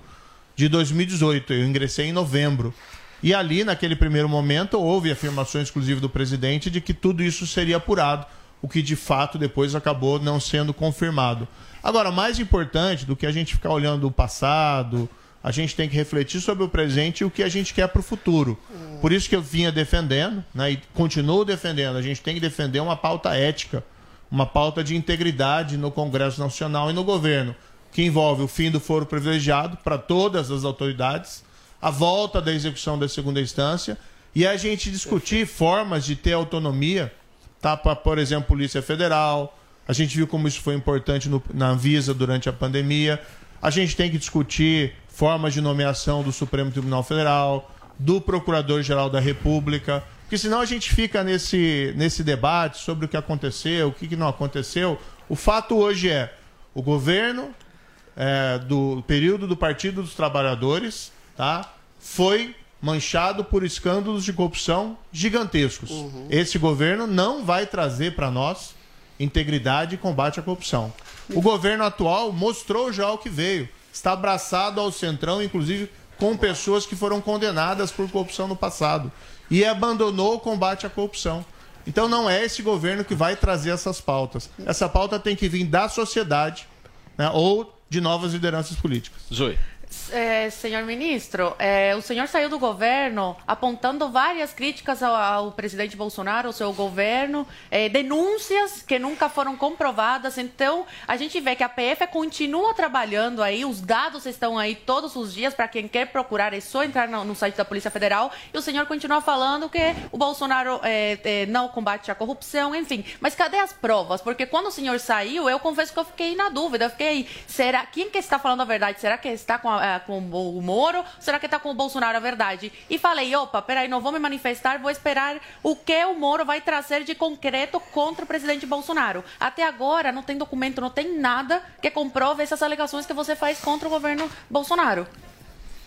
Speaker 24: de 2018. Eu ingressei em novembro. E ali, naquele primeiro momento, houve afirmações, inclusive, do presidente de que tudo isso seria apurado, o que de fato depois acabou não sendo confirmado. Agora, mais importante do que a gente ficar olhando o passado, a gente tem que refletir sobre o presente e o que a gente quer para o futuro. Por isso que eu vinha defendendo, né, e continuo defendendo, a gente tem que defender uma pauta ética, uma pauta de integridade no Congresso Nacional e no governo, que envolve o fim do foro privilegiado para todas as autoridades, a volta da execução da segunda instância e a gente discutir formas de ter autonomia, tá? Para, por exemplo, Polícia Federal. A gente viu como isso foi importante no- na Anvisa durante a pandemia. A gente tem que discutir formas de nomeação do Supremo Tribunal Federal, do Procurador-Geral da República, porque senão a gente fica nesse, nesse debate sobre o que aconteceu, o que que não aconteceu. O fato hoje é, o governo é, do período do Partido dos Trabalhadores tá, foi manchado por escândalos de corrupção gigantescos. Esse governo não vai trazer para nós integridade e combate à corrupção. O governo atual mostrou já o que veio. Está abraçado ao centrão, inclusive com pessoas que foram condenadas por corrupção no passado. E abandonou o combate à corrupção. Então não é esse governo que vai trazer essas pautas. Essa pauta tem que vir da sociedade né, ou de novas lideranças políticas.
Speaker 9: Zoe.
Speaker 17: É, senhor ministro, é, o senhor saiu do governo apontando várias críticas ao, ao presidente Bolsonaro, ao seu governo, é, denúncias que nunca foram comprovadas. Então, a gente vê que a PF continua trabalhando aí, os dados estão aí todos os dias. Para quem quer procurar, é só entrar no, no site da Polícia Federal. E o senhor continua falando que o Bolsonaro é, é, não combate a corrupção, enfim. Mas cadê as provas? Porque quando o senhor saiu, eu confesso que eu fiquei na dúvida. Eu fiquei, será quem que está falando a verdade? Será que está com, a, com o Moro? Será que está com o Bolsonaro a verdade? E falei, opa, peraí, não vou me manifestar, vou esperar o que o Moro vai trazer de concreto contra o presidente Bolsonaro. Até agora não tem documento, não tem nada que comprove essas alegações que você faz contra o governo Bolsonaro.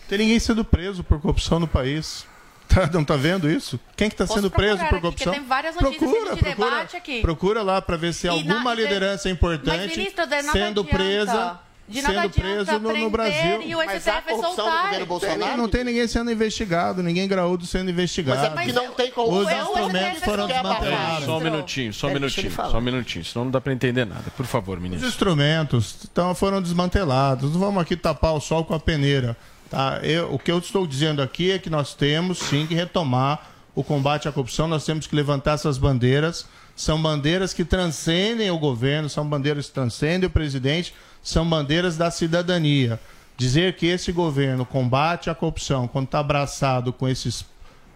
Speaker 24: Tem ninguém sendo preso por corrupção no país. Tá- não tá vendo isso? Quem que está
Speaker 17: Posso
Speaker 24: sendo preso por
Speaker 17: aqui,
Speaker 24: corrupção?
Speaker 17: que tem várias notícias que a gente debate aqui.
Speaker 24: procura lá para ver se
Speaker 17: E
Speaker 24: alguma
Speaker 17: na- de-
Speaker 24: liderança
Speaker 17: Mas,
Speaker 24: importante
Speaker 17: ministro, de nada
Speaker 24: sendo
Speaker 17: adianta.
Speaker 24: presa,
Speaker 17: De nada
Speaker 24: sendo
Speaker 17: adianta
Speaker 24: preso no, no Brasil.
Speaker 17: e o Mas há STF corrupção no soltar. governo
Speaker 24: Tem- não tem ninguém sendo investigado, ninguém graúdo sendo investigado.
Speaker 13: Mas é que não tem corrupção.
Speaker 24: Os instrumentos foram desmantelados.
Speaker 9: Só um minutinho, só um minutinho, só um minutinho, senão não dá para entender nada. Por favor,
Speaker 24: Os
Speaker 9: ministro.
Speaker 24: instrumentos então, foram desmantelados. Não vamos aqui tapar o sol com a peneira. Tá? Eu- o que eu estou dizendo aqui é que nós temos sim que retomar o combate à corrupção, nós temos que levantar essas bandeiras. São bandeiras que transcendem o governo, são bandeiras que transcendem o presidente, são bandeiras da cidadania. Dizer que esse governo combate a corrupção quando está abraçado com esses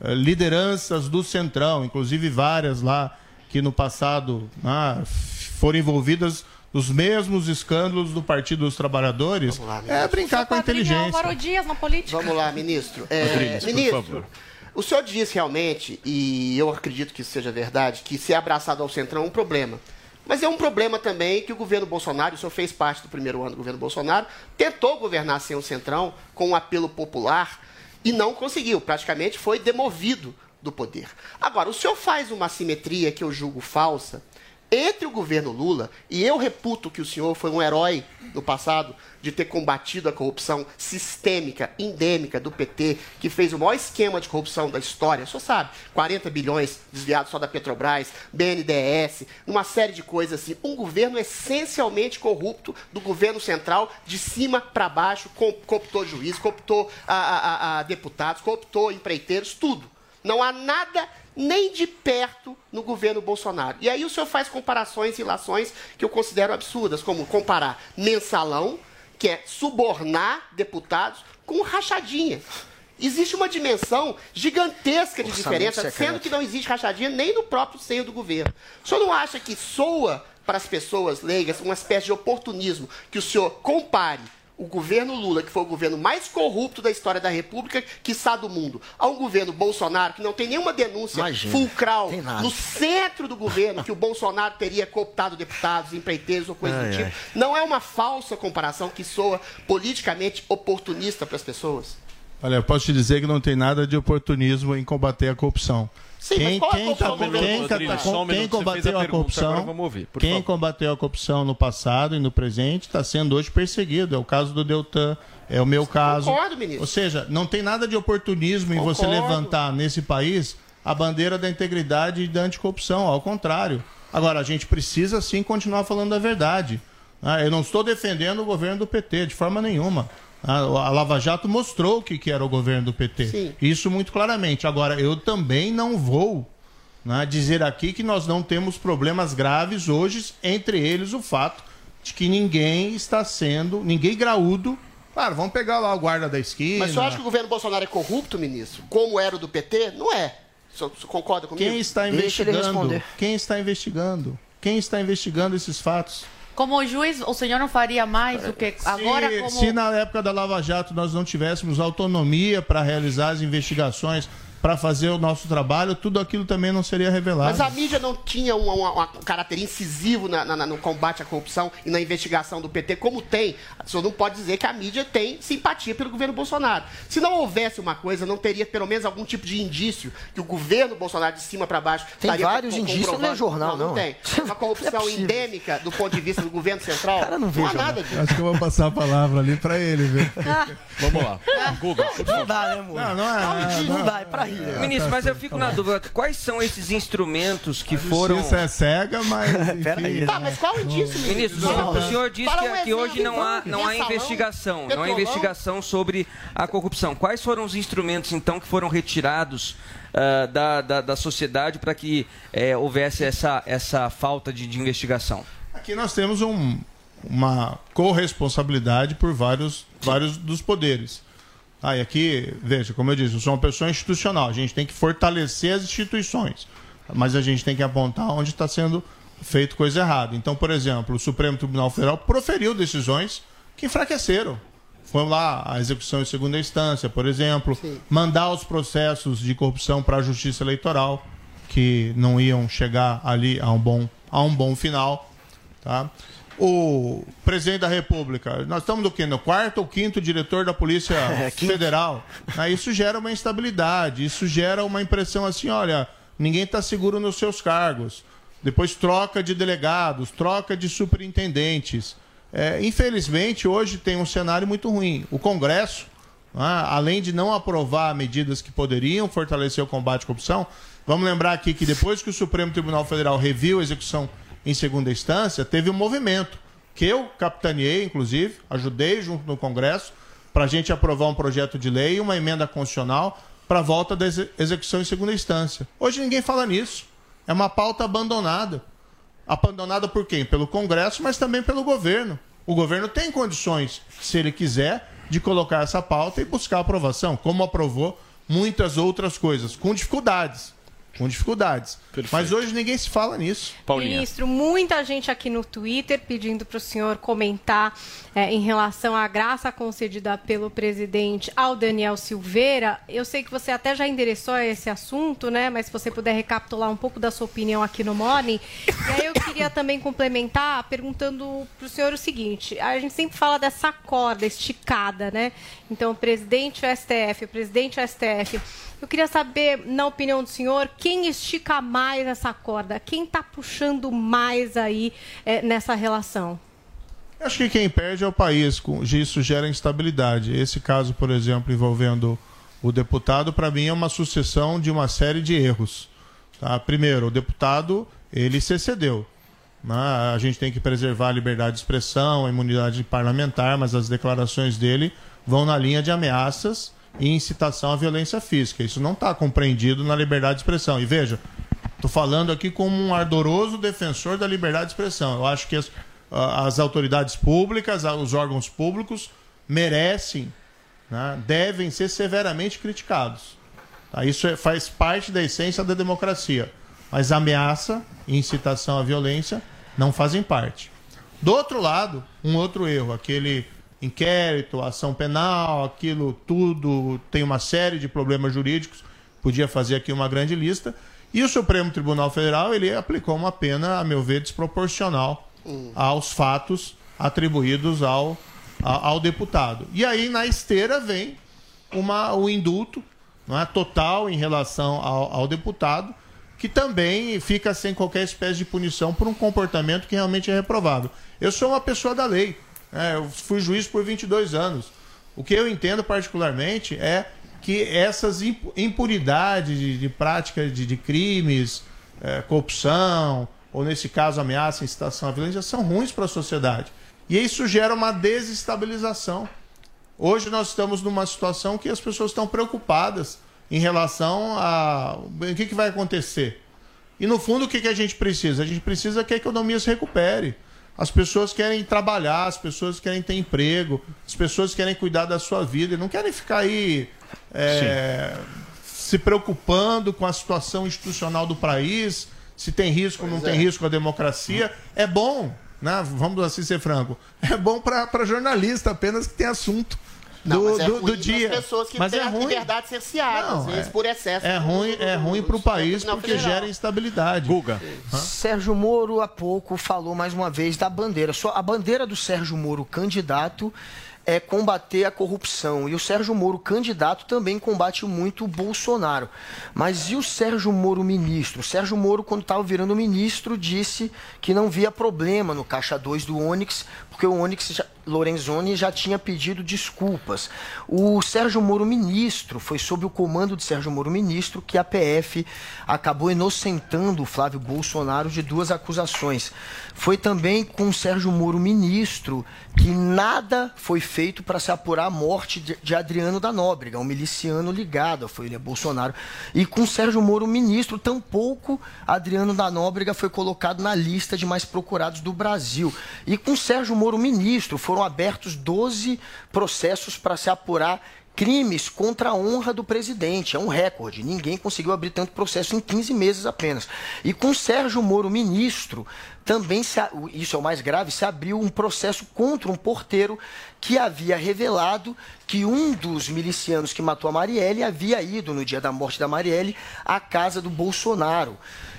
Speaker 24: eh, lideranças do Centrão, inclusive várias lá que no passado ah, foram envolvidas nos mesmos escândalos do Partido dos Trabalhadores, é brincar com a inteligência.
Speaker 17: Álvaro Dias na política.
Speaker 13: Vamos lá, ministro. É,
Speaker 24: Rodrigues, por
Speaker 13: ministro,
Speaker 24: favor.
Speaker 13: o senhor disse realmente, e eu acredito que isso seja verdade, que ser abraçado ao Centrão é um problema. Mas é um problema também que o governo Bolsonaro, o senhor fez parte do primeiro ano do governo Bolsonaro, tentou governar sem o Centrão, com um apelo popular, e não conseguiu. Praticamente foi demovido do poder. Agora, o senhor faz uma simetria que eu julgo falsa entre o governo Lula, e eu reputo que o senhor foi um herói no passado de ter combatido a corrupção sistêmica, endêmica do PT, que fez o maior esquema de corrupção da história, o senhor sabe, 40 bilhões desviados só da Petrobras, BNDES, uma série de coisas assim. Um governo essencialmente corrupto do governo central, de cima para baixo, co- cooptou juiz, cooptou a- a- a deputados, cooptou empreiteiros, tudo. Não há nada nem de perto no governo Bolsonaro. E aí o senhor faz comparações e relações que eu considero absurdas, como comparar mensalão, que é subornar deputados, com rachadinha. Existe uma dimensão gigantesca de
Speaker 11: Orçamento
Speaker 13: diferença,
Speaker 11: secreto.
Speaker 13: sendo que não existe rachadinha nem no próprio seio do governo. O senhor não acha que soa para as pessoas leigas uma espécie de oportunismo que o senhor compare o governo Lula, que foi o governo mais corrupto da história da República, quiçá do mundo, a um governo Bolsonaro, que não tem nenhuma denúncia
Speaker 11: Imagina,
Speaker 13: fulcral no centro do governo que o Bolsonaro teria cooptado deputados, empreiteiros ou coisa
Speaker 24: Ai,
Speaker 13: do tipo.
Speaker 24: ai.
Speaker 13: Não é uma falsa comparação que soa politicamente oportunista para as pessoas?
Speaker 24: Olha, eu posso te dizer que não tem nada de oportunismo em combater a corrupção.
Speaker 13: Sim, mas qual é a corrupção
Speaker 24: tá- quem, tá- quem combateu
Speaker 9: a
Speaker 24: corrupção,
Speaker 9: ouvir,
Speaker 24: quem
Speaker 9: favor.
Speaker 24: combateu a corrupção no passado e no presente está sendo hoje perseguido. É o caso do Deltan, é o meu caso.
Speaker 13: Concordo, ministro.
Speaker 24: Ou seja, não tem nada de oportunismo em você
Speaker 13: Concordo.
Speaker 24: levantar nesse país a bandeira da integridade e da anticorrupção. Ao contrário. Agora, a gente precisa sim continuar falando a verdade. Ah, eu não estou defendendo o governo do PT, de forma nenhuma. Ah, A Lava Jato mostrou o que que era o governo do PT.
Speaker 13: Sim.
Speaker 24: Isso muito claramente. Agora, eu também não vou né, dizer aqui que nós não temos problemas graves hoje, entre eles o fato de que ninguém está sendo, ninguém graúdo. Claro, vamos pegar lá o guarda da esquina.
Speaker 13: Mas o senhor acha que o governo Bolsonaro é corrupto, ministro? Como era o do PT? Não é. Senhor concorda comigo?
Speaker 24: Quem está investigando? Quem está investigando? Quem está investigando esses fatos?
Speaker 17: Como juiz, o senhor não faria mais do que agora
Speaker 24: se,
Speaker 17: como...
Speaker 24: se na época da Lava Jato nós não tivéssemos autonomia para realizar as investigações para fazer o nosso trabalho, tudo aquilo também não seria revelado.
Speaker 13: Mas a mídia não tinha um, um- um caráter incisivo na- na- no combate à corrupção e na investigação do PT, como tem. O senhor não pode dizer que a mídia tem simpatia pelo governo Bolsonaro. Se não houvesse uma coisa, não teria pelo menos algum tipo de indício que o governo Bolsonaro, de cima para baixo,
Speaker 11: Tem
Speaker 13: estaria
Speaker 11: vários indícios, não é jornal,
Speaker 13: não.
Speaker 11: não.
Speaker 13: tem. Uma corrupção
Speaker 11: Não é
Speaker 13: endêmica do ponto de vista do governo central.
Speaker 11: Cara, não
Speaker 13: há
Speaker 11: vejo,
Speaker 13: nada disso.
Speaker 24: Acho que eu vou passar a palavra ali para ele, viu?
Speaker 9: Vamos lá. Guga,
Speaker 11: Não dá, né, amor?
Speaker 24: Não, não é.
Speaker 11: Não dá, é pra
Speaker 10: Ministro, mas eu fico na dúvida, quais são esses instrumentos que foram...
Speaker 24: Justiça é cega, mas. enfim.
Speaker 13: Tá, mas qual o indício,
Speaker 10: Ministro, o senhor, o senhor disse que,
Speaker 13: um
Speaker 10: que hoje não há, não há investigação, não há investigação sobre a corrupção. Quais foram os instrumentos, então, que foram retirados ah, da, da, da sociedade para que eh, houvesse essa, essa falta de, de investigação?
Speaker 24: Aqui nós temos um- uma corresponsabilidade por vários, vários dos poderes. Ah, e aqui, veja, como eu disse, eu sou uma pessoa institucional. A gente tem que fortalecer as instituições, mas a gente tem que apontar onde está sendo feito coisa errada. Então, por exemplo, o Supremo Tribunal Federal proferiu decisões que enfraqueceram. Foi lá a execução em segunda instância, por exemplo, mandar os processos de corrupção para a Justiça Eleitoral, que não iam chegar ali a um bom, a um bom final. Tá? O presidente da República, nós estamos do quê? No quarto ou quinto diretor da Polícia Federal. Ah, Isso gera uma instabilidade, isso gera uma impressão assim: olha, ninguém está seguro nos seus cargos. Depois troca de delegados, troca de superintendentes. É, infelizmente, hoje tem um cenário muito ruim. O Congresso, ah, além de não aprovar medidas que poderiam fortalecer o combate à corrupção, vamos lembrar aqui que depois que o Supremo Tribunal Federal reviu a execução em segunda instância, teve um movimento que eu capitaneei, inclusive, ajudei junto no Congresso, para a gente aprovar um projeto de lei e uma emenda constitucional para a volta da exe- execução em segunda instância. Hoje ninguém fala nisso. É uma pauta abandonada. Abandonada por quem? Pelo Congresso, mas também pelo governo. O governo tem condições, se ele quiser, de colocar essa pauta e buscar aprovação, como aprovou muitas outras coisas, com dificuldades. Com dificuldades. Mas hoje ninguém se fala nisso.
Speaker 12: Ministro, muita gente aqui no Twitter pedindo para o senhor comentar eh, em relação à graça concedida pelo presidente ao Daniel Silveira. Eu sei que você até já endereçou esse assunto, né? Mas se você puder recapitular um pouco da sua opinião aqui no Morning. E aí eu queria também complementar perguntando para o senhor o seguinte: a gente sempre fala dessa corda esticada, né? Então, o presidente o STF, o presidente o STF. Eu queria saber, na opinião do senhor, quem estica mais essa corda? Quem está puxando mais aí eh, nessa relação?
Speaker 24: Acho que quem perde é o país, isso gera instabilidade. Esse caso, por exemplo, envolvendo o deputado, para mim é uma sucessão de uma série de erros. tá? Primeiro, o deputado, ele se excedeu. né? A gente tem que preservar a liberdade de expressão, a imunidade parlamentar, mas as declarações dele vão na linha de ameaças e incitação à violência física. Isso não está compreendido na liberdade de expressão. E veja, Estou falando aqui como um ardoroso defensor da liberdade de expressão. Eu acho que as, as autoridades públicas, os órgãos públicos merecem, né, devem ser severamente criticados. Tá? Isso é- faz parte da essência da democracia. Mas ameaça e incitação à violência não fazem parte. Do outro lado, um outro erro, aquele inquérito, ação penal, aquilo tudo tem uma série de problemas jurídicos. Podia fazer aqui uma grande lista. E o Supremo Tribunal Federal ele aplicou uma pena, a meu ver, desproporcional aos fatos atribuídos ao, ao deputado. E aí, na esteira, vem uma, o indulto não é, total em relação ao, ao deputado, que também fica sem qualquer espécie de punição por um comportamento que realmente é reprovável. Eu sou uma pessoa da lei, né, eu fui juiz por 22 anos. O que eu entendo particularmente é que essas impu- impunidades de, de prática de, de crimes, eh, corrupção, ou nesse caso ameaça, incitação à violência, são ruins para a sociedade. E isso gera uma desestabilização. Hoje nós estamos numa situação que as pessoas estão preocupadas em relação a o que, que vai acontecer. E no fundo, o que, que a gente precisa? A gente precisa que a economia se recupere. As pessoas querem trabalhar, as pessoas querem ter emprego, as pessoas querem cuidar da sua vida, e não querem ficar aí é, se preocupando com a situação institucional do país, se tem risco ou não
Speaker 13: Pois
Speaker 24: tem
Speaker 13: é.
Speaker 24: risco a democracia. É bom, né? vamos assim ser franco, é bom para jornalista apenas que tem assunto.
Speaker 13: Não,
Speaker 24: do,
Speaker 13: mas é
Speaker 24: do,
Speaker 13: ruim
Speaker 24: do dia.
Speaker 13: pessoas que
Speaker 24: mas
Speaker 13: têm
Speaker 24: é
Speaker 13: a
Speaker 24: ruim.
Speaker 13: liberdade cerceada, às vezes, por excesso
Speaker 24: É ruim, é ruim para o país porque gera instabilidade.
Speaker 9: Guga.
Speaker 11: Sérgio Moro há pouco falou mais uma vez da bandeira. Só a bandeira do Sérgio Moro candidato é combater a corrupção. E o Sérgio Moro candidato também combate muito o Bolsonaro. Mas e o Sérgio Moro ministro? O Sérgio Moro, quando estava virando ministro, disse que não via problema no caixa 2 do Onix, porque o Onix já, Lorenzoni já tinha pedido desculpas. O Sérgio Moro ministro, foi sob o comando de Sérgio Moro ministro que a PF acabou inocentando o Flávio Bolsonaro de duas acusações. Foi também com o Sérgio Moro ministro que nada foi feito para se apurar a morte de, Adriano da Nóbrega, um miliciano ligado Folha Bolsonaro. E com Sérgio Moro ministro, tampouco Adriano da Nóbrega foi colocado na lista de mais procurados do Brasil. E com Sérgio Moro ministro, foram abertos 12 processos para se apurar crimes contra a honra do presidente. É um recorde. Ninguém conseguiu abrir tanto processo em 15 meses apenas. E com Sérgio Moro ministro, também, se, isso é o mais grave, se abriu um processo contra um porteiro que havia revelado que um dos milicianos que matou a Marielle havia ido no dia da morte da Marielle à casa do Bolsonaro.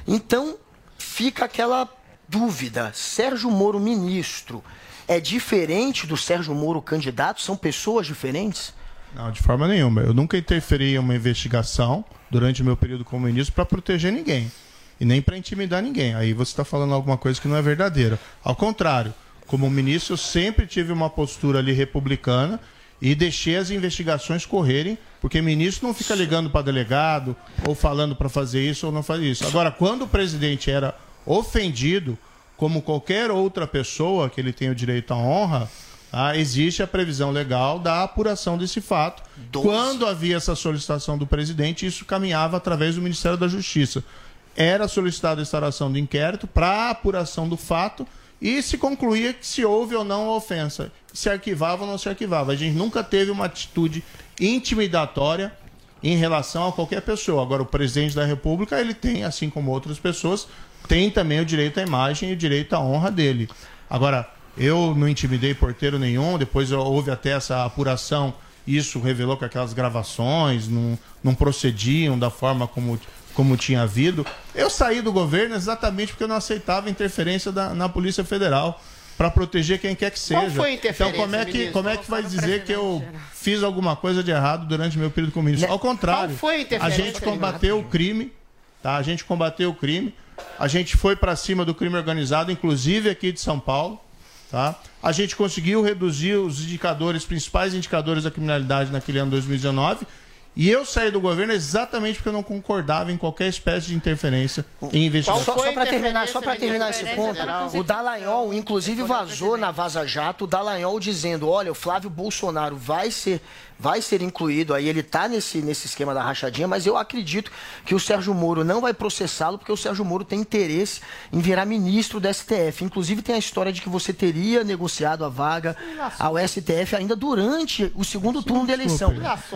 Speaker 11: Então, fica aquela dúvida. Sérgio Moro ministro é diferente do Sérgio Moro candidato? São pessoas diferentes?
Speaker 24: Não, de forma nenhuma. Eu nunca interferi em uma investigação durante o meu período como ministro para proteger ninguém. E nem para intimidar ninguém. Aí você está falando alguma coisa que não é verdadeira. Ao contrário, como ministro, eu sempre tive uma postura ali republicana e deixei as investigações correrem, porque ministro não fica ligando para delegado ou falando para fazer isso ou não fazer isso. Agora, quando o presidente era ofendido, como qualquer outra pessoa que ele tem o direito à honra, ah, existe a previsão legal da apuração desse fato. Quando havia essa solicitação do presidente, isso caminhava através do Ministério da Justiça. Era solicitada a instauração do inquérito para a apuração do fato e se concluía que se houve ou não a ofensa. Se arquivava ou não se arquivava. A gente nunca teve uma atitude intimidatória em relação a qualquer pessoa. Agora, o presidente da República, ele tem, assim como outras pessoas, tem também o direito à imagem e o direito à honra dele. Agora, eu não intimidei porteiro nenhum, depois houve até essa apuração, isso revelou que aquelas gravações não, não procediam da forma como, como tinha havido. Eu saí do governo exatamente porque eu não aceitava interferência da, na Polícia Federal para proteger quem quer que seja.
Speaker 13: Qual foi a interferência,
Speaker 24: então, como é que,
Speaker 13: ministro?
Speaker 24: como é que vai dizer que eu fiz alguma coisa de errado durante meu período como ministro? Ao contrário,
Speaker 13: a
Speaker 24: a gente combateu o crime, tá? A gente combateu o crime. A gente foi para cima do crime organizado, inclusive aqui de São Paulo, tá? A gente conseguiu reduzir os indicadores, principais indicadores da criminalidade naquele ano 2019. E eu saí do governo exatamente porque eu não concordava em qualquer espécie de interferência em investigação.
Speaker 11: Só, só para terminar, só para terminar esse ponto, o Dallagnol, inclusive, vazou na Vaza Jato o Dallagnol dizendo: olha, o Flávio Bolsonaro vai ser, vai ser incluído, aí ele está nesse, nesse esquema da rachadinha, mas eu acredito que o Sérgio Moro não vai processá-lo, porque o Sérgio Moro tem interesse em virar ministro do STF. Inclusive, tem a história de que você teria negociado a vaga ao STF ainda durante o segundo turno da eleição.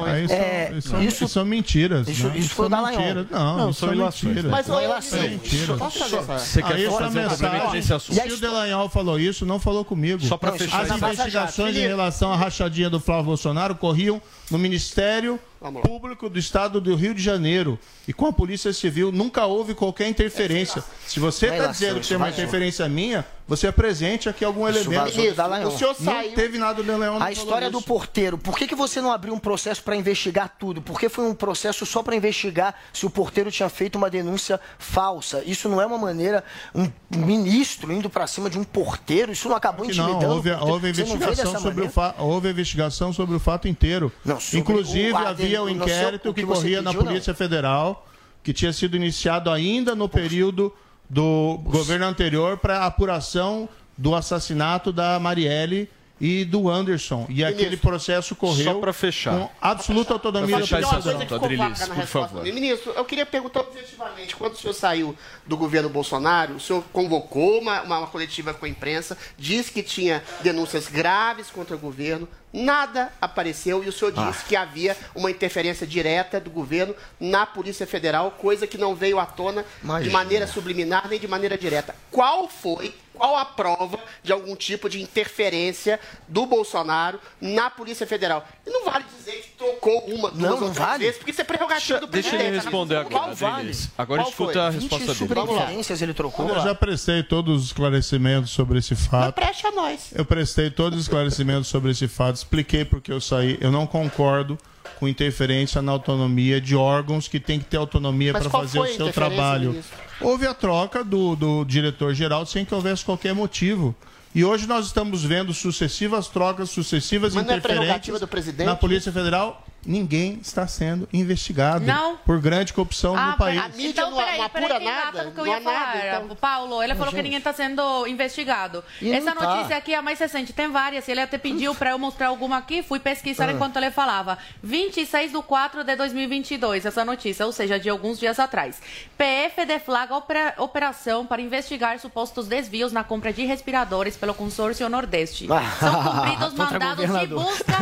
Speaker 24: Aí são,
Speaker 11: É,
Speaker 24: isso, são-
Speaker 11: isso-
Speaker 24: isso são mentiras.
Speaker 11: isso-
Speaker 24: né?
Speaker 11: isso foi o Dallagnol.
Speaker 24: Não,
Speaker 11: Não,
Speaker 24: isso
Speaker 11: são
Speaker 24: mentiras.
Speaker 11: Mas, ô, ilação.
Speaker 24: É mentira.
Speaker 9: Você quer fazer um complemento nesse assunto?
Speaker 24: Se o Delanhol falou isso, não falou comigo.
Speaker 9: Só pra
Speaker 24: Não,
Speaker 9: fechar
Speaker 24: As investigações em relação à rachadinha do Flávio Bolsonaro corriam sabiam no Ministério Público do Estado do Rio de Janeiro e com a Polícia Civil. Nunca houve qualquer interferência. Se você
Speaker 11: Não é
Speaker 24: está dizendo que
Speaker 11: isso
Speaker 24: tem uma interferência minha, você apresente aqui algum
Speaker 11: Isso
Speaker 24: elemento.
Speaker 11: vazou Dallagnol.
Speaker 24: O senhor Não teve nada do não
Speaker 11: A história do
Speaker 24: isso.
Speaker 11: porteiro. Por que, que você não abriu um processo para investigar tudo? Por que foi um processo só para investigar se o porteiro tinha feito uma denúncia falsa? Isso não é uma maneira, um ministro indo para cima de um porteiro, isso não acabou intimidando
Speaker 24: não, houve,
Speaker 11: o
Speaker 24: houve
Speaker 11: não
Speaker 24: investigação sobre o
Speaker 11: maneira?
Speaker 24: fa... houve investigação sobre o fato inteiro.
Speaker 11: Sobre
Speaker 24: Inclusive havia
Speaker 11: no
Speaker 24: inquérito
Speaker 11: seu-
Speaker 24: que, corria na
Speaker 11: pediu, não.
Speaker 24: Polícia Federal, que tinha sido iniciado ainda no período do governo anterior para apuração do assassinato da Marielle e do Anderson. E aquele processo correu
Speaker 9: Só pra fechar.
Speaker 24: com absoluta autonomia
Speaker 9: Pra
Speaker 24: da
Speaker 9: fechar
Speaker 24: Polícia
Speaker 9: esse
Speaker 13: na
Speaker 9: por
Speaker 13: resposta
Speaker 9: favor.
Speaker 13: Ministro, eu queria perguntar objetivamente, quando o senhor saiu do governo Bolsonaro, o senhor convocou uma, uma, uma coletiva com a imprensa, disse que tinha denúncias graves contra o governo, nada apareceu e o senhor disse que havia uma interferência direta do governo na Polícia Federal, coisa que não veio à tona de
Speaker 11: Imagina.
Speaker 13: maneira subliminar nem de maneira direta. Qual foi, qual a prova de algum tipo de interferência do Bolsonaro na Polícia Federal. E não vale dizer que trocou uma, duas
Speaker 11: Não,
Speaker 13: ou
Speaker 11: não
Speaker 13: três
Speaker 11: vale.
Speaker 13: vezes, porque isso é prerrogativa do
Speaker 9: Deixa
Speaker 13: presidente.
Speaker 9: ele responder
Speaker 13: Qual
Speaker 9: agora,
Speaker 13: vale?
Speaker 9: Adriles. Agora
Speaker 13: Qual
Speaker 9: escuta
Speaker 13: foi?
Speaker 9: a
Speaker 13: 20
Speaker 9: resposta dele.
Speaker 11: Superintendências ele trocou.
Speaker 24: Eu já prestei todos os esclarecimentos sobre esse fato.
Speaker 13: Preste a nós.
Speaker 24: Eu prestei todos os esclarecimentos sobre esse fato, expliquei porque eu saí. Eu não concordo com interferência na autonomia de órgãos que têm que ter autonomia para fazer o seu trabalho.
Speaker 13: ministro?
Speaker 24: Houve a troca do, do diretor-geral sem que houvesse qualquer motivo. E hoje nós estamos vendo sucessivas trocas, sucessivas
Speaker 13: Mas não é
Speaker 24: interferências
Speaker 13: prerrogativa do presidente?
Speaker 24: na Polícia Federal. Ninguém está sendo investigado
Speaker 17: Não.
Speaker 24: por grande corrupção
Speaker 17: Ah,
Speaker 24: no país.
Speaker 17: pera- então, peraí, peraí, tem data no que eu ia falar. Paulo, ele falou que ninguém está sendo investigado.
Speaker 24: E
Speaker 17: Essa
Speaker 24: não tá.
Speaker 17: notícia aqui é a mais recente, tem várias. Ele até pediu para eu mostrar alguma aqui, fui pesquisar
Speaker 24: Ah.
Speaker 17: enquanto ele falava. 26 de 4 de 2022, essa notícia, ou seja, de alguns dias atrás. PF deflaga opera- operação para investigar supostos desvios na compra de respiradores pelo consórcio Nordeste. São cumpridos mandados de busca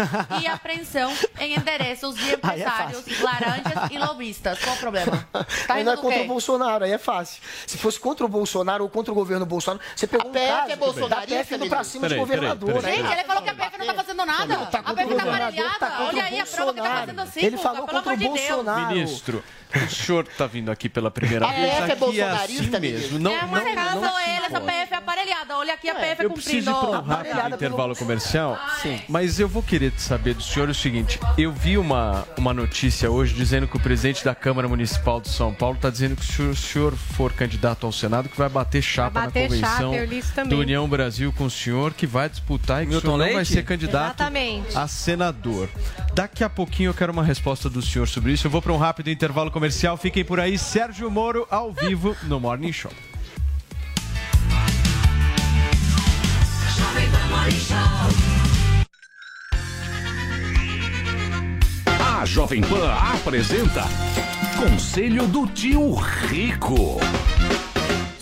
Speaker 17: e apreensão em endereços de
Speaker 11: Aí é
Speaker 17: empresários,
Speaker 11: fácil.
Speaker 17: laranjas e lobistas. Qual o problema? Tá
Speaker 11: Aí não é contra
Speaker 17: quê?
Speaker 11: o Bolsonaro, aí é fácil. Se fosse contra o Bolsonaro ou contra o governo Bolsonaro, você pegou um
Speaker 13: PF
Speaker 11: caso
Speaker 13: é bolsonarista,
Speaker 11: da PF indo pra cima de
Speaker 9: Peraí, peraí,
Speaker 11: governador.
Speaker 9: peraí.
Speaker 11: né?
Speaker 17: Gente, ele falou que a PF não tá fazendo nada. a PF tá aparelhada.
Speaker 11: tá contra
Speaker 17: Olha
Speaker 11: o
Speaker 17: aí a prova que tá fazendo assim,
Speaker 11: Ele falou contra o
Speaker 17: de.
Speaker 11: Bolsonaro.
Speaker 9: Ministro, o senhor está vindo aqui pela primeira
Speaker 17: A
Speaker 9: vez.
Speaker 17: PF é bolsonarista,
Speaker 9: assim mesmo. Não,
Speaker 17: é,
Speaker 9: não,
Speaker 17: mas
Speaker 9: não,
Speaker 17: caso
Speaker 9: não se
Speaker 17: ele, essa. PF é aparelhada. Olha aqui a PF
Speaker 9: Eu preciso ir
Speaker 17: cumprindo.
Speaker 9: para um rápido intervalo comercial, mas eu vou querer saber do senhor o seguinte: eu vi uma, uma notícia hoje dizendo que o presidente da Câmara Municipal de São Paulo está dizendo que se o senhor for candidato ao Senado, que vai bater chapa
Speaker 12: Vai bater
Speaker 9: na convenção do União Brasil com o senhor, que vai disputar e que o
Speaker 10: Milton
Speaker 9: senhor não vai
Speaker 10: Leite?
Speaker 9: ser candidato
Speaker 12: Exatamente.
Speaker 9: a senador. Daqui a pouquinho eu quero uma resposta do senhor sobre isso. Eu vou para um rápido intervalo comercial. Fiquem por aí. Sérgio Moro ao vivo no Morning Show.
Speaker 25: A Jovem Pan apresenta Conselho do Tio Rico.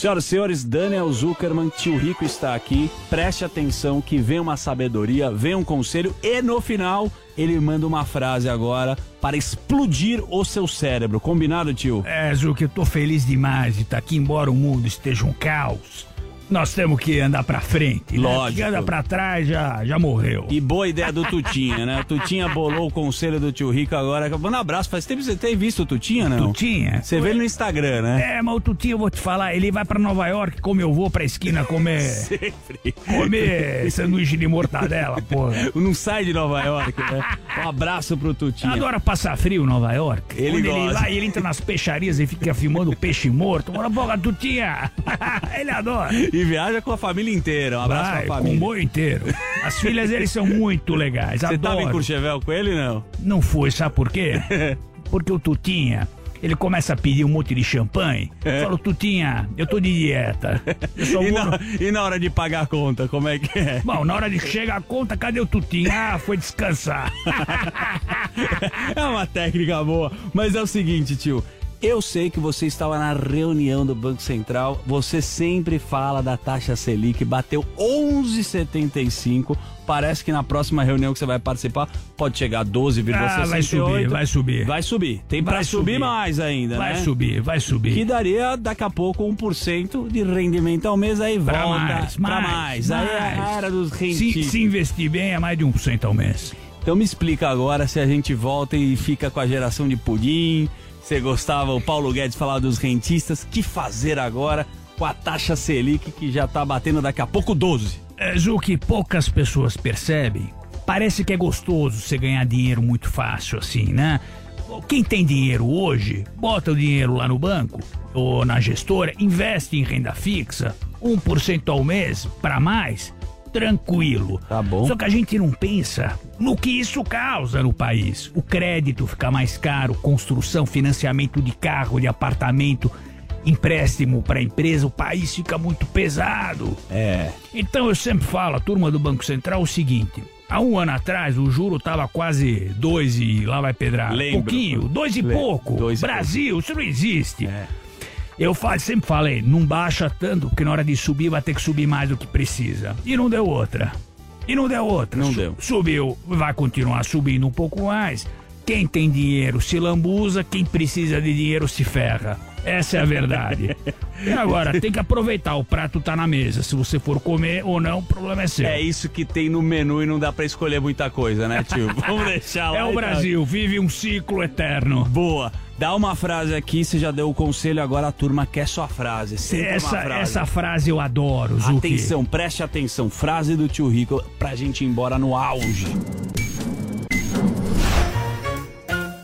Speaker 26: Senhoras e senhores, Daniel Zuckerman, tio Rico está aqui. Preste atenção que vem uma sabedoria, vem um conselho e no final ele manda uma frase agora para explodir o seu cérebro. Combinado, tio?
Speaker 27: É, Zuc, eu tô feliz demais de estar aqui, embora o mundo esteja um caos. Nós temos que andar pra frente. né?
Speaker 26: Lógico.
Speaker 27: Quem anda pra trás já, já morreu.
Speaker 26: E boa ideia do Tutinha, né? O Tutinha bolou o conselho do tio Rico agora. Manda um abraço. Faz tempo que você tem visto o Tutinha, não?
Speaker 27: Tutinha?
Speaker 26: Você vê ele no Instagram, né?
Speaker 27: É, mas o Tutinho, eu vou te falar, ele vai pra Nova York como eu vou pra esquina comer.
Speaker 26: Sempre.
Speaker 27: Comer sanduíche de mortadela, porra.
Speaker 26: Não sai de Nova York, né? Um abraço pro Tutinha.
Speaker 27: Adora passar frio em Nova York.
Speaker 26: Ele
Speaker 27: Quando ele
Speaker 26: gosta.
Speaker 27: lá, ele entra nas peixarias e fica filmando peixe morto. Bora, boca, Tutinha! ele adora.
Speaker 26: E viaja com a família inteira. Um abraço
Speaker 27: Vai,
Speaker 26: pra
Speaker 27: com
Speaker 26: família.
Speaker 27: o boi inteiro. As filhas deles são muito legais.
Speaker 26: Você tava em
Speaker 27: adoro.
Speaker 26: Courchevel com ele, não?
Speaker 27: Não foi, sabe por quê? Porque o Tutinha, ele começa a pedir um monte de champanhe.
Speaker 26: É.
Speaker 27: Eu falo, Tutinha, eu tô de dieta. Eu
Speaker 26: E na,
Speaker 27: no-
Speaker 26: e na hora de pagar a conta, como é que é?
Speaker 27: Bom, na hora de chegar a conta, cadê o Tutinha? Ah, foi descansar.
Speaker 26: É uma técnica boa. Mas é o seguinte, tio. Eu sei que você estava na reunião do Banco Central. Você sempre fala da taxa Selic, bateu 11,75. Parece que na próxima reunião que você vai participar pode chegar a 12,68.
Speaker 27: Ah, vai subir, vai subir.
Speaker 26: Vai subir. Tem pra
Speaker 27: Vai
Speaker 26: subir,
Speaker 27: subir.
Speaker 26: mais ainda,
Speaker 27: Vai
Speaker 26: né?
Speaker 27: subir, vai subir.
Speaker 26: Que daria daqui a pouco 1% de rendimento ao mês aí
Speaker 27: Pra
Speaker 26: volta
Speaker 27: mais,
Speaker 26: pra
Speaker 27: mais,
Speaker 26: mais. Aí é a era dos
Speaker 27: Se,
Speaker 26: rentistas.
Speaker 27: se investir bem, é mais de 1% ao mês.
Speaker 26: Então me explica agora se a gente volta e fica com a geração de pudim. Você gostava, o Paulo Guedes falava dos rentistas. Que fazer agora com a taxa Selic que já tá batendo daqui a pouco 12?
Speaker 27: É, Ju, que poucas pessoas percebem. Parece que é gostoso você ganhar dinheiro muito fácil assim, né? Quem tem dinheiro hoje, bota o dinheiro lá no banco ou na gestora, investe em renda fixa, 1% ao mês para mais, tranquilo.
Speaker 26: Tá bom.
Speaker 27: Só que a gente não pensa no que isso causa no país. O crédito fica mais caro, construção, financiamento de carro, de apartamento, empréstimo para empresa, o país fica muito pesado.
Speaker 26: É.
Speaker 27: Então eu sempre falo, a turma do Banco Central, o seguinte. Há um ano atrás, o juro tava quase dois e lá vai pedrar.
Speaker 26: Lembro.
Speaker 27: Pouquinho, dois e pouco.
Speaker 26: dois e É.
Speaker 27: Brasil, isso não existe. Eu fa- sempre falei, não baixa tanto, porque na hora de subir vai ter que subir mais do que precisa. E não deu outra. E não deu outra.
Speaker 26: Não
Speaker 27: Su-
Speaker 26: deu.
Speaker 27: Subiu, vai continuar subindo um pouco mais. Quem tem dinheiro se lambuza, quem precisa de dinheiro se ferra. Essa é a verdade. E agora, tem que aproveitar, o prato tá na mesa. Se você for comer ou não, o problema é seu.
Speaker 26: É isso que tem no menu e não dá pra escolher muita coisa, né, tio? Vamos deixar lá.
Speaker 27: É o
Speaker 26: então.
Speaker 27: Brasil, vive um ciclo eterno.
Speaker 26: Boa. Dá uma frase aqui, você já deu o conselho, agora a turma quer sua frase. Sempre
Speaker 27: Essa,
Speaker 26: frase.
Speaker 27: essa frase eu adoro, Zuki.
Speaker 26: Atenção, preste atenção. Frase do tio Rico pra gente ir embora no auge.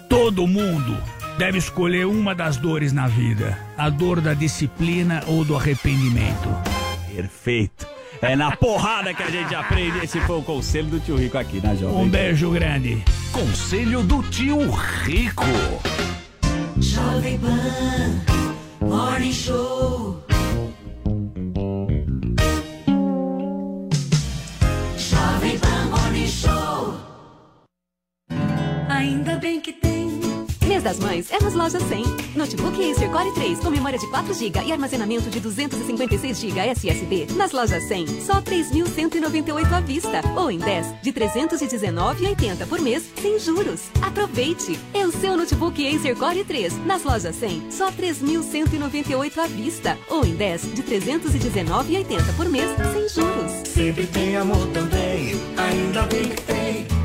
Speaker 27: Todo mundo deve escolher uma das dores na vida: a dor da disciplina ou do arrependimento.
Speaker 26: Perfeito. É na porrada que a gente aprende. Esse foi o conselho do tio Rico aqui na Jovem
Speaker 27: Um beijo grande.
Speaker 25: Conselho do tio Rico.
Speaker 8: Jovem Pan Morning Show. Jovem Pan Morning Show.
Speaker 7: Ainda bem que tem. Mês das Mães é nas lojas 100. Notebook Acer Core 3 com memória de 4 GB e armazenamento de 256 GB SSD. Nas lojas 100, só 3.198 à vista. Ou em 10, de 319,80 por mês, sem juros. Aproveite! É o seu notebook Acer Core 3. Nas lojas 100, só 3.198 à vista. Ou em 10, de 319,80 por mês, sem juros.
Speaker 8: Sempre tem amor também. Ainda bem que tem.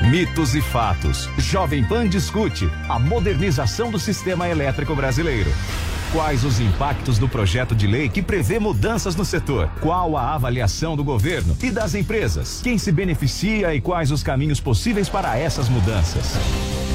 Speaker 8: Lojas 100.
Speaker 28: Mitos e fatos. Jovem Pan discute a modernização do sistema elétrico brasileiro. Quais os impactos do projeto de lei que prevê mudanças no setor? Qual a avaliação do governo e das empresas? Quem se beneficia e quais os caminhos possíveis para essas mudanças?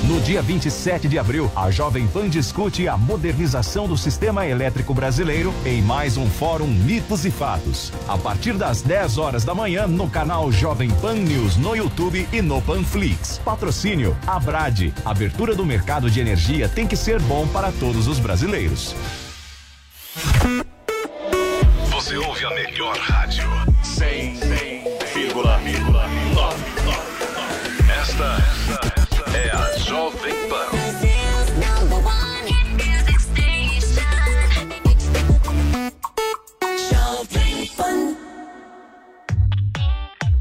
Speaker 28: No dia 27 de abril, a Jovem Pan discute a modernização do sistema elétrico brasileiro em mais um Fórum Mitos e Fatos. A partir das 10 horas da manhã, no canal Jovem Pan News no YouTube e no Panflix. Patrocínio Abrade. Abertura do mercado de energia tem que ser bom para todos os brasileiros.
Speaker 25: Você ouve a melhor rádio.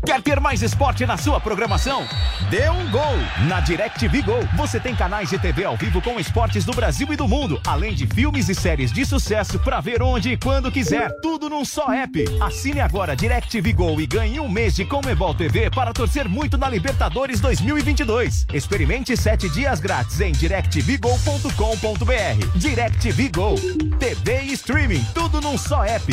Speaker 28: Quer ter mais esporte na sua programação? Dê um gol! Na DirecTV Go, você tem canais de TV ao vivo com esportes do Brasil e do mundo, além de filmes e séries de sucesso para ver onde e quando quiser. Tudo num só app. Assine agora DirecTV Go e ganhe um mês de Comebol TV para torcer muito na Libertadores 2022. Experimente sete dias grátis em directvgo.com.br. DirecTV Go. TV e streaming, tudo num só app.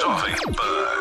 Speaker 25: Jovem Pan.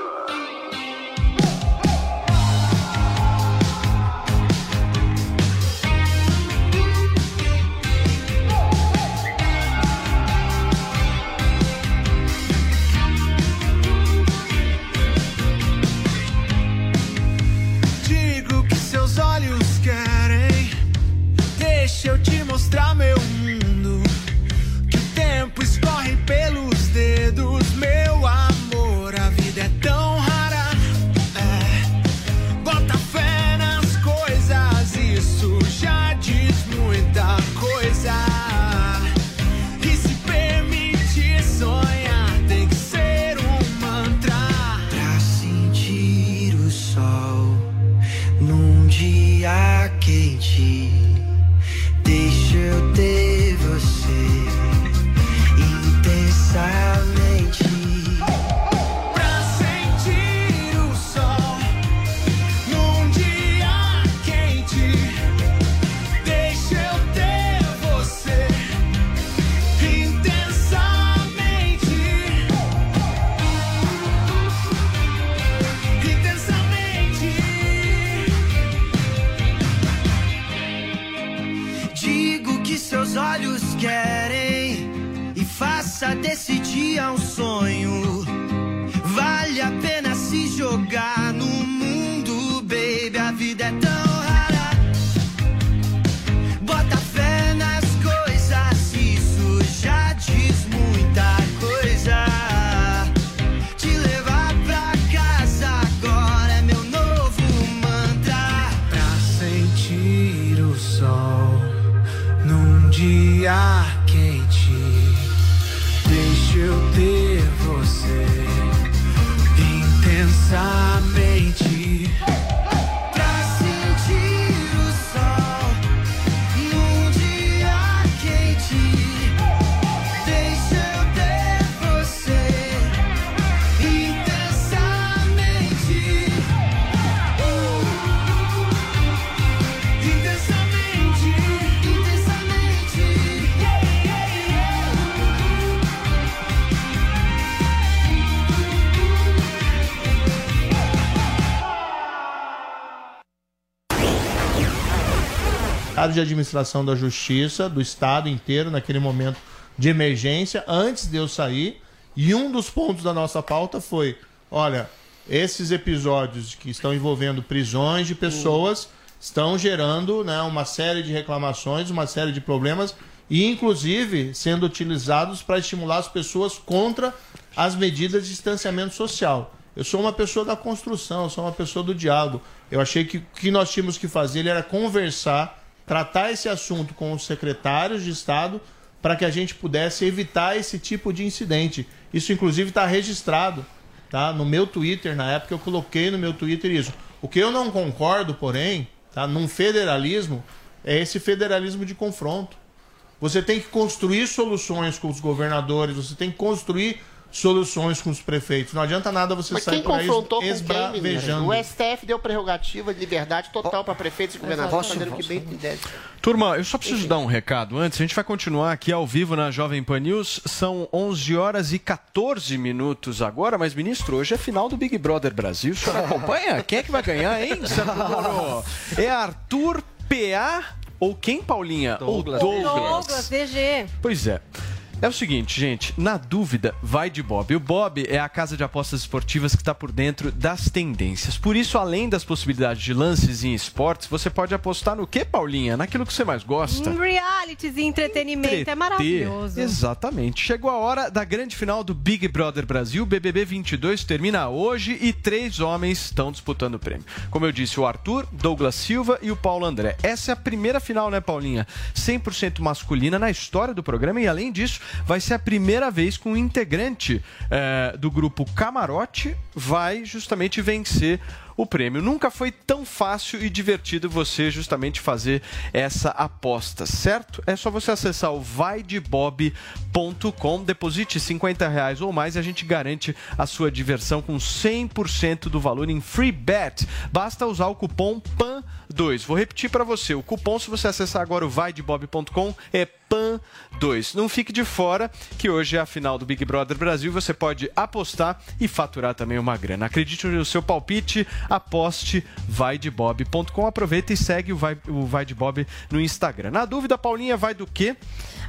Speaker 24: Estado de administração da justiça do estado inteiro naquele momento de emergência antes de eu sair e um dos pontos da nossa pauta foi olha esses episódios que estão envolvendo prisões de pessoas estão gerando né, uma série de reclamações uma série de problemas e inclusive sendo utilizados para estimular as pessoas contra as medidas de distanciamento social eu sou uma pessoa da construção, eu sou uma pessoa do diálogo. Eu achei que o que nós tínhamos que fazer era conversar, tratar esse assunto com os secretários de Estado para que a gente pudesse evitar esse tipo de incidente. Isso, inclusive, está registrado tá? no meu Twitter. Na época, eu coloquei no meu Twitter isso. O que eu não concordo, porém, tá? num federalismo, é esse federalismo de confronto. Você tem que construir soluções com os governadores, você tem que construir soluções com os prefeitos. Não adianta nada você
Speaker 13: Mas
Speaker 24: sair
Speaker 13: quem
Speaker 24: por aí
Speaker 13: confrontou com quem,
Speaker 24: esbravejando.
Speaker 13: menino? O STF deu prerrogativa de liberdade total para prefeitos e governadores fazendo o que bem entender.
Speaker 9: Turma, eu só preciso dar um recado antes. A gente vai continuar aqui ao vivo na Jovem Pan News. São 11 horas e 14 minutos agora, mas, ministro, hoje é final do Big Brother Brasil. O senhor acompanha? Quem é que vai ganhar, hein? É Arthur PA ou quem, Paulinha?
Speaker 12: Douglas.
Speaker 9: Ou Douglas.
Speaker 12: Douglas, DG.
Speaker 9: Pois é. É o seguinte, gente, na dúvida, vai de Bob. O Bob é a casa de apostas esportivas que está por dentro das tendências. Por isso, além das possibilidades de lances em esportes, você pode apostar no que, Paulinha? Naquilo que você mais gosta.
Speaker 12: Realities e entretenimento. É maravilhoso.
Speaker 9: Exatamente. Chegou a hora da grande final do Big Brother Brasil. BBB 22 termina hoje e três homens estão disputando o prêmio. Como eu disse, o Arthur, Douglas Silva e o Paulo André. Essa é a primeira final, né, Paulinha? 100% masculina na história do programa e, além disso, vai ser a primeira vez que um integrante eh, do grupo Camarote vai justamente vencer o prêmio. Nunca foi tão fácil e divertido você justamente fazer essa aposta, certo? É só você acessar o vaidebob.com, deposite 50 reais ou mais e a gente garante a sua diversão com 100% do valor em free bet. Basta usar o cupom PAN2. Vou repetir para você, o cupom se você acessar agora o vaidebob.com é PAN2. Não fique de fora que hoje é a final do Big Brother Brasil, você pode apostar e faturar também uma grana. Acredite no seu palpite, aposte vaidebob.com. Aproveita e segue o Vai, o vai de Bob no Instagram. Na dúvida, Paulinha, vai do quê?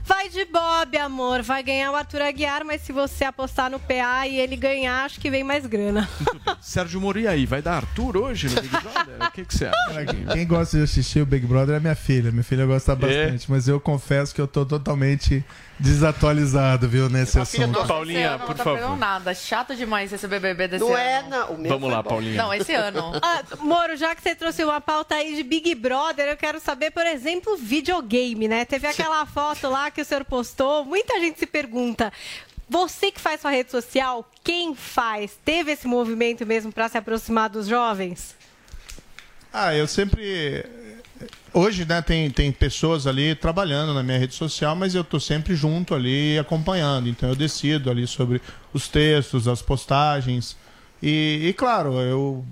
Speaker 12: Vai de Bob, amor. Vai ganhar o Arthur Aguiar, mas se você apostar no PA e ele ganhar, acho que vem mais grana.
Speaker 9: Sérgio Moro, e aí? Vai dar Arthur hoje no Big Brother? O que, que você acha?
Speaker 24: Quem gosta de assistir o Big Brother é minha filha. Minha filha gosta bastante, mas eu confesso que eu tô totalmente desatualizado, viu, nesse assunto.
Speaker 9: Paulinha,
Speaker 17: não
Speaker 9: por
Speaker 17: tá
Speaker 9: favor.
Speaker 17: nada. Chato demais esse BBB desse
Speaker 13: Não
Speaker 17: ano.
Speaker 13: é, não. O meu
Speaker 9: Vamos lá,
Speaker 13: bom.
Speaker 9: Paulinha.
Speaker 17: Não, esse ano.
Speaker 12: Ah, Moro, já que você trouxe uma pauta aí de Big Brother, eu quero saber, por exemplo, videogame, né? Teve aquela foto lá que o senhor postou, muita gente se pergunta. Você que faz sua rede social, quem faz? Teve esse movimento mesmo para se aproximar dos jovens?
Speaker 24: Ah, eu sempre. Hoje, né, tem, tem pessoas ali trabalhando na minha rede social, mas eu tô sempre junto ali acompanhando. Então eu decido ali sobre os textos, as postagens. E, e, claro, eu.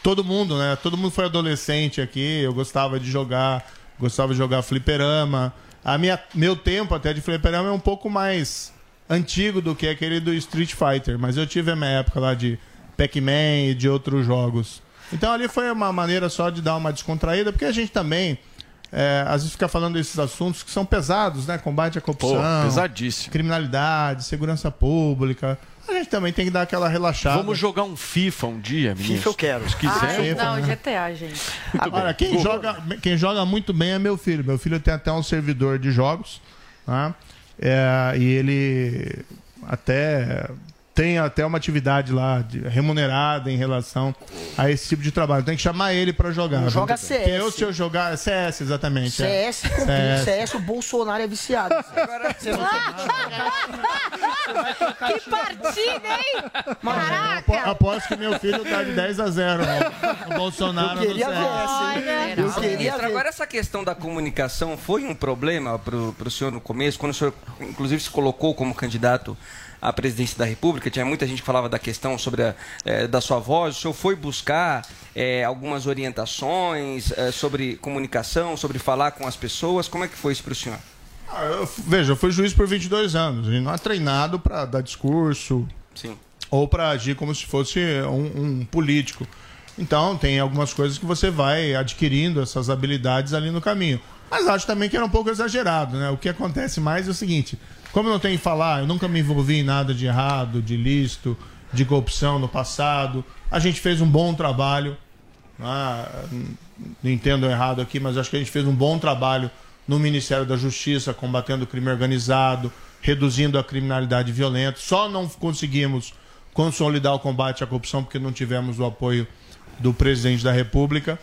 Speaker 24: Todo mundo, né? Todo mundo foi adolescente aqui. Eu gostava de jogar, gostava de jogar fliperama. A minha, meu tempo até de fliperama é um pouco mais antigo do que aquele do Street Fighter, mas eu tive a minha época lá de Pac-Man e de outros jogos. Então ali foi uma maneira só de dar uma descontraída, porque a gente também é, às vezes fica falando desses assuntos que são pesados, né? Combate à corrupção,
Speaker 9: Pô, pesadíssimo.
Speaker 24: criminalidade, segurança pública. A gente também tem que dar aquela relaxada.
Speaker 9: Vamos jogar um FIFA um dia, menino.
Speaker 11: FIFA eu quero.
Speaker 9: Se quiser.
Speaker 17: Ai, não, GTA, gente.
Speaker 24: Agora, quem joga, quem joga muito bem é meu filho. Meu filho tem até um servidor de jogos. Tá? É, e ele até tem até uma atividade lá de- remunerada em relação a esse tipo de trabalho. Tem que chamar ele para jogar.
Speaker 11: Não joga
Speaker 24: Porque
Speaker 11: CS.
Speaker 24: Eu, se eu jogar. CS, exatamente. é.
Speaker 11: CS. CS, o Bolsonaro é viciado. Você não
Speaker 12: que partida, hein?
Speaker 24: Apo- Aposto que meu filho tá de 10 a 0 no, no Bolsonaro.
Speaker 11: Eu queria
Speaker 24: no
Speaker 11: ver
Speaker 24: CS.
Speaker 11: hein? Eu queria ver.
Speaker 10: agora essa questão da comunicação foi um problema para o senhor no começo, quando o senhor, inclusive, se colocou como candidato à presidência da República, tinha muita gente que falava da questão sobre a, eh, da sua voz, o senhor foi buscar eh, algumas orientações eh, sobre comunicação, sobre falar com as pessoas, como é que foi isso para o senhor?
Speaker 24: Ah, eu- veja, eu fui juiz por 22 anos. A gente não é treinado para dar discurso
Speaker 10: Sim.
Speaker 24: ou para agir como se fosse um, um político. Então, tem algumas coisas que você vai adquirindo essas habilidades ali no caminho. Mas acho também que era um pouco exagerado, né? O que acontece mais é o seguinte: como não tenho que falar, eu nunca me envolvi em nada de errado, de ilícito, de corrupção no passado. A gente fez um bom trabalho. Ah, não entendo errado aqui, mas acho que a gente fez um bom trabalho no Ministério da Justiça, combatendo o crime organizado, reduzindo a criminalidade violenta. Só não conseguimos consolidar o combate à corrupção porque não tivemos o apoio do presidente da República.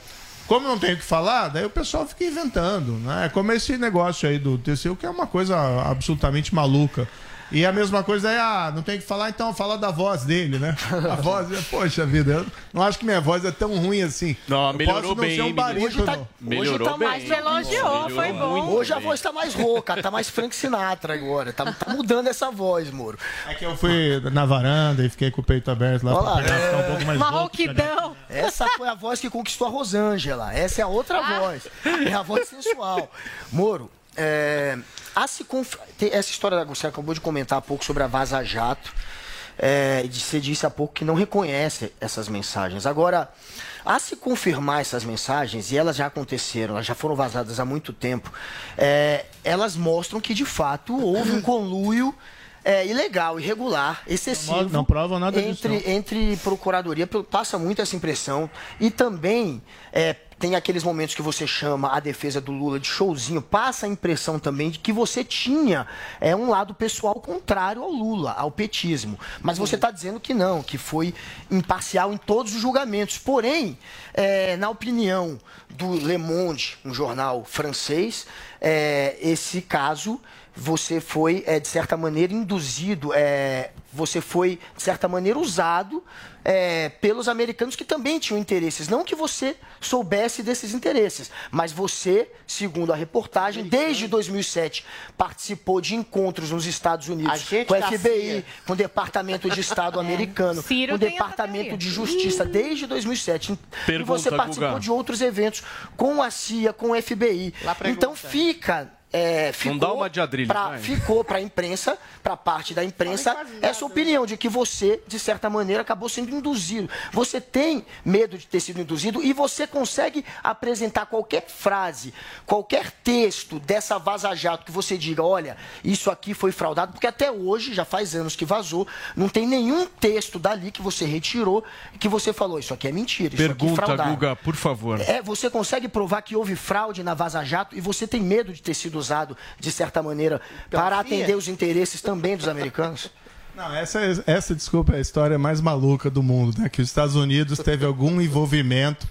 Speaker 24: Como não tenho o que falar, daí o pessoal fica inventando, né? Como esse negócio aí do TCU, que é uma coisa absolutamente maluca. E a mesma coisa é, ah, não tem o que falar, então fala da voz dele, né? A voz, poxa vida, eu não acho que minha voz é tão ruim assim.
Speaker 9: Não,
Speaker 24: Eu
Speaker 9: melhorou
Speaker 24: posso não
Speaker 9: bem,
Speaker 24: ser um barítono.
Speaker 11: Hoje tá,
Speaker 9: Melhorou
Speaker 11: hoje tá
Speaker 9: bem.
Speaker 11: mais
Speaker 12: Elogiou, foi bom.
Speaker 11: Hoje a voz tá mais rouca, tá mais Frank Sinatra agora. Tá, tá mudando essa voz, Moro.
Speaker 24: É que eu fui na varanda e fiquei com o peito aberto lá
Speaker 11: Olha
Speaker 24: pra
Speaker 11: lá.
Speaker 24: pegar, ficar um pouco mais
Speaker 12: Uma rouquidão.
Speaker 11: Essa foi a voz que conquistou a Rosângela. Essa é a outra voz. É a voz sensual. Moro, é, a se conf... essa história que você acabou de comentar há pouco sobre a Vaza Jato. É, você disse há pouco que não reconhece essas mensagens. Agora, a se confirmar essas mensagens, e elas já aconteceram, elas já foram vazadas há muito tempo, é, elas mostram que de fato houve um conluio é, ilegal, irregular, excessivo.
Speaker 24: Não- não provam nada disso,
Speaker 11: entre,
Speaker 24: não.
Speaker 11: entre procuradoria, passa muito essa impressão. E também é, tem aqueles momentos que você chama a defesa do Lula de showzinho, passa a impressão também de que você tinha é, um lado pessoal contrário ao Lula, ao petismo. Mas você está dizendo que não, que foi imparcial em todos os julgamentos. Porém, é, na opinião do Le Monde, um jornal francês, é, esse caso você foi, é, de certa maneira, induzido, é, você foi, de certa maneira, usado é, pelos americanos que também tinham interesses. Não que você soubesse desses interesses, mas você, segundo a reportagem, desde 2007 participou de encontros nos Estados Unidos com o FBI, com o Departamento de Estado americano,
Speaker 12: Ciro
Speaker 11: com o Departamento de Justiça, desde 2007. e
Speaker 9: Pergunta,
Speaker 11: você participou
Speaker 9: Guga.
Speaker 11: de outros eventos com a CIA, com o FBI. Então fica. É, ficou
Speaker 9: dá uma de Adrilho,
Speaker 11: pra-
Speaker 9: vai.
Speaker 11: ficou para a imprensa, para parte da imprensa, essa opinião de que você, de certa maneira, acabou sendo induzido. Você tem medo de ter sido induzido e você consegue apresentar qualquer frase, qualquer texto dessa vaza-jato que você diga, olha, isso aqui foi fraudado, porque até hoje, já faz anos que vazou, não tem nenhum texto dali que você retirou que você falou, isso aqui é mentira, isso aqui
Speaker 9: Pergunta,
Speaker 11: fraudaram.
Speaker 9: Guga, por favor.
Speaker 11: É, você consegue provar que houve fraude na Vaza Jato e você tem medo de ter sido usado, de certa maneira, para
Speaker 13: FIA?
Speaker 11: atender os interesses também dos americanos?
Speaker 24: Não, essa, essa, desculpa, é a história mais maluca do mundo, né? Que os Estados Unidos teve algum envolvimento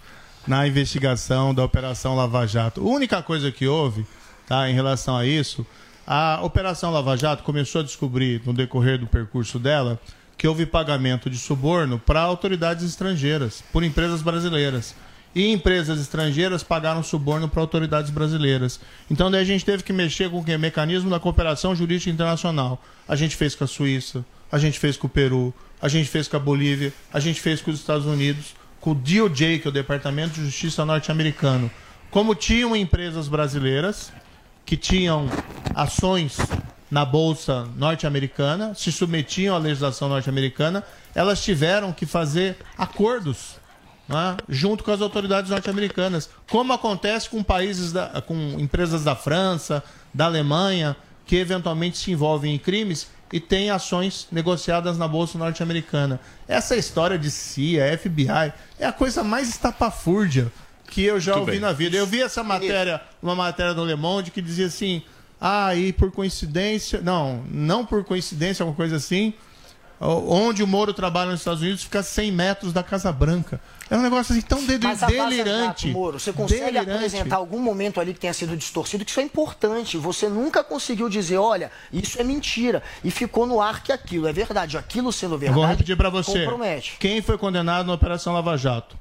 Speaker 24: na investigação da Operação Lava Jato. A única coisa que houve, tá, em relação a isso, a Operação Lava Jato começou a descobrir, no decorrer do percurso dela, que houve pagamento de suborno para autoridades estrangeiras, por empresas brasileiras. E empresas estrangeiras pagaram suborno para autoridades brasileiras. Então daí a gente teve que mexer com o mecanismo da cooperação jurídica internacional. A gente fez com a Suíça, a gente fez com o Peru, a gente fez com a Bolívia, a gente fez com os Estados Unidos, com o DOJ, que é o Departamento de Justiça norte-americano. Como tinham empresas brasileiras que tinham ações na bolsa norte-americana, se submetiam à legislação norte-americana, elas tiveram que fazer acordos né, junto com as autoridades norte-americanas, como acontece com países da, com empresas da França, da Alemanha, que eventualmente se envolvem em crimes e tem ações negociadas na bolsa norte-americana. Essa história de CIA, FBI, é a coisa mais estapafúrdia que eu já
Speaker 29: Muito
Speaker 24: ouvi
Speaker 29: bem.
Speaker 24: na vida. Eu vi essa matéria, uma matéria no Le Monde que dizia assim: ah, e por coincidência, não, não por coincidência, alguma coisa assim, onde o Moro trabalha nos Estados Unidos fica a 100 metros da Casa Branca. É um negócio assim tão de-
Speaker 11: Mas
Speaker 24: delirante.
Speaker 11: Moro, você consegue
Speaker 24: delirante.
Speaker 11: apresentar algum momento ali que tenha sido distorcido, que isso é importante. Você nunca conseguiu dizer, olha, isso é mentira. E ficou no ar que aquilo é verdade. Aquilo sendo
Speaker 24: Eu
Speaker 11: verdade,
Speaker 24: Vou repetir para você.
Speaker 11: compromete.
Speaker 24: Quem foi condenado na Operação Lava Jato?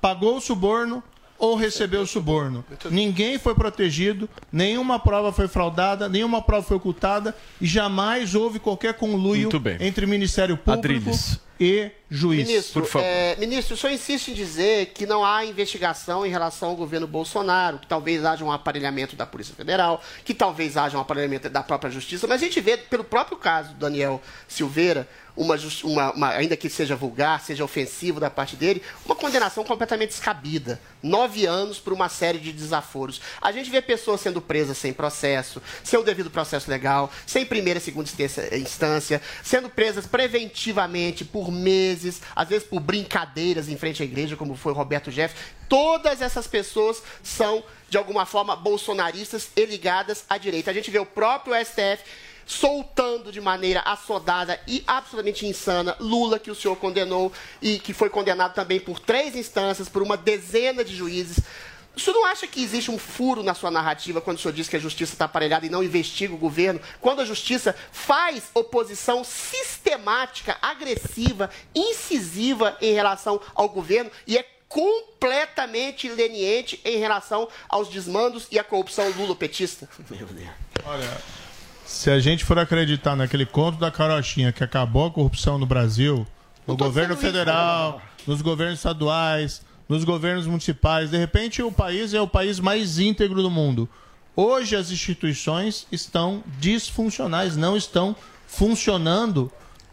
Speaker 24: Pagou o suborno ou recebeu o suborno? Ninguém foi protegido, nenhuma prova foi fraudada, nenhuma prova foi ocultada e jamais houve qualquer conluio entre Ministério Público
Speaker 9: Adriles.
Speaker 24: e juiz.
Speaker 13: Ministro, é, ministro, o senhor insiste em dizer que não há investigação em relação ao governo Bolsonaro, que talvez haja um aparelhamento da Polícia Federal, que talvez haja um aparelhamento da própria Justiça, mas a gente vê, pelo próprio caso do Daniel Silveira, uma, uma- uma- ainda que seja vulgar, seja ofensivo da parte dele, uma condenação completamente descabida. Nove anos por uma série de desaforos. A gente vê pessoas sendo presas sem processo, sem o devido processo legal, sem primeira e segunda instância, sendo presas preventivamente por meses, às vezes por brincadeiras em frente à igreja, como foi Roberto Jeff. Todas essas pessoas são, de alguma forma, bolsonaristas e ligadas à direita. A gente vê o próprio STF soltando de maneira assodada e absolutamente insana Lula, que o senhor condenou e que foi condenado também por três instâncias, por uma dezena de juízes. O senhor não acha que existe um furo na sua narrativa quando o senhor diz que a justiça está aparelhada e não investiga o governo? Quando a justiça faz oposição sistemática, agressiva, incisiva em relação ao governo e é completamente leniente em relação aos desmandos e à corrupção lulopetista? Meu Deus.
Speaker 24: Olha, se a gente for acreditar naquele conto da carochinha que acabou a corrupção no Brasil, no governo federal, nos governos estaduais, nos governos municipais, de repente o país é o país mais íntegro do mundo. Hoje as instituições estão disfuncionais, não estão funcionando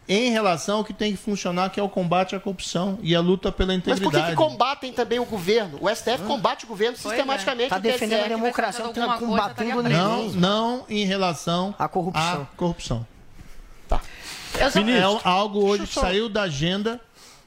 Speaker 24: em relação ao que tem que funcionar, que é o combate à corrupção e a luta pela
Speaker 13: Mas por que,
Speaker 24: integridade.
Speaker 13: que combatem também o governo? O STF combate o governo sistematicamente.
Speaker 11: Tá
Speaker 13: o TSE.
Speaker 11: defendendo a democracia, não tá combatendo
Speaker 24: Não, não em relação à
Speaker 11: corrupção.
Speaker 24: corrupção.
Speaker 17: Eu sou-
Speaker 24: É um- algo hoje que
Speaker 17: só-
Speaker 24: saiu da agenda,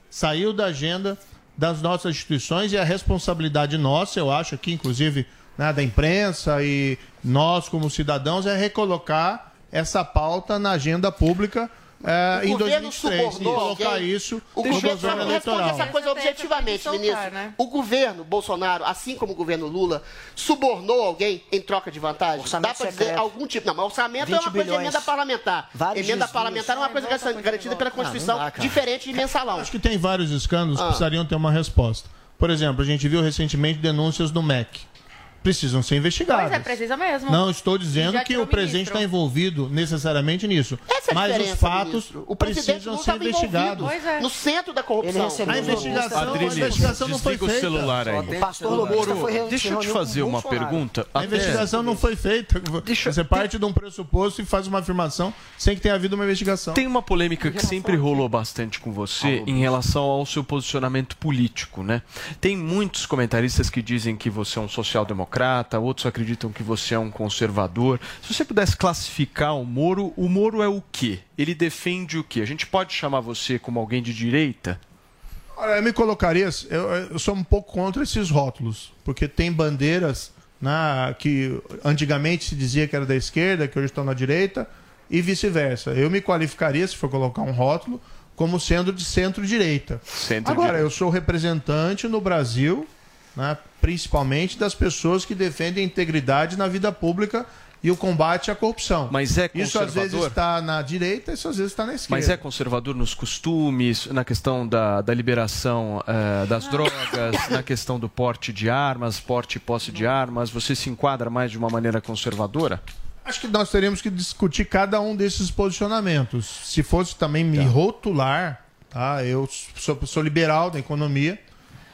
Speaker 24: saiu da agenda das nossas instituições e a responsabilidade nossa, eu acho aqui, inclusive, né, da imprensa e nós como cidadãos, é recolocar essa pauta na agenda pública é,
Speaker 13: O
Speaker 24: em
Speaker 13: governo
Speaker 24: 2023 e
Speaker 13: subornou
Speaker 24: colocar
Speaker 13: alguém?
Speaker 24: isso
Speaker 13: O
Speaker 24: no
Speaker 13: governo,
Speaker 24: governo
Speaker 13: responde
Speaker 24: eleitoral.
Speaker 13: essa coisa objetivamente,
Speaker 17: soltar,
Speaker 13: ministro.
Speaker 17: né?
Speaker 13: O governo Bolsonaro, assim como o governo Lula, subornou alguém em troca de vantagem?
Speaker 11: Orçamento
Speaker 13: Dá para dizer algum tipo. Não, mas orçamento é
Speaker 11: 20
Speaker 13: uma coisa de
Speaker 11: bilhões.
Speaker 13: emenda parlamentar.
Speaker 11: Vários
Speaker 13: emenda parlamentar é uma coisa gar- garantida pela Constituição,
Speaker 24: não dá,
Speaker 13: diferente de mensalão.
Speaker 24: Acho que tem vários escândalos que
Speaker 13: Ah.
Speaker 24: precisariam ter uma resposta. Por exemplo, a gente viu recentemente denúncias do MEC. Precisam ser investigadas.
Speaker 17: Pois é, precisa mesmo.
Speaker 24: Não estou dizendo que o presidente está envolvido necessariamente nisso.
Speaker 13: Essa é a
Speaker 24: mas os fatos
Speaker 13: ministro. O presidente
Speaker 24: precisam ser investigados.
Speaker 17: é.
Speaker 13: no centro da corrupção.
Speaker 24: A investigação, a
Speaker 29: Adriles,
Speaker 24: investigação não foi
Speaker 29: desliga o
Speaker 24: feita.
Speaker 29: celular aí.
Speaker 11: O pastor Lobista foi
Speaker 29: Deixa eu te fazer uma
Speaker 11: Bolsonaro.
Speaker 29: pergunta.
Speaker 24: A
Speaker 29: Até-
Speaker 24: investigação não foi feita. Você parte de um pressuposto e faz uma afirmação sem que tenha havido uma investigação.
Speaker 9: Tem uma polêmica que sempre rolou bastante com você em relação ao seu posicionamento político, né? Tem muitos comentaristas que dizem que você é um social-democrata, outros acreditam que você é um conservador. Se você pudesse classificar o Moro, o Moro é o quê? Ele defende o quê? A gente pode chamar você como alguém de direita?
Speaker 24: Olha, eu me colocaria. Eu, eu sou um pouco contra esses rótulos, porque tem bandeiras né, que antigamente se dizia que era da esquerda, que hoje estão na direita, e vice-versa. Eu me qualificaria, se for colocar um rótulo, como sendo de centro-direita. Agora, eu sou representante no Brasil, né, principalmente das pessoas que defendem a integridade na vida pública e o combate à corrupção.
Speaker 9: Mas é
Speaker 24: Isso às vezes está na direita, isso às vezes está na esquerda.
Speaker 9: Mas é conservador nos costumes, na questão da, da liberação eh, das drogas, na questão do porte de armas, porte e posse de armas. Você se enquadra mais de uma maneira conservadora?
Speaker 24: Acho que nós teríamos que discutir cada um desses posicionamentos. Se fosse também me rotular, tá? Eu sou, sou liberal da economia,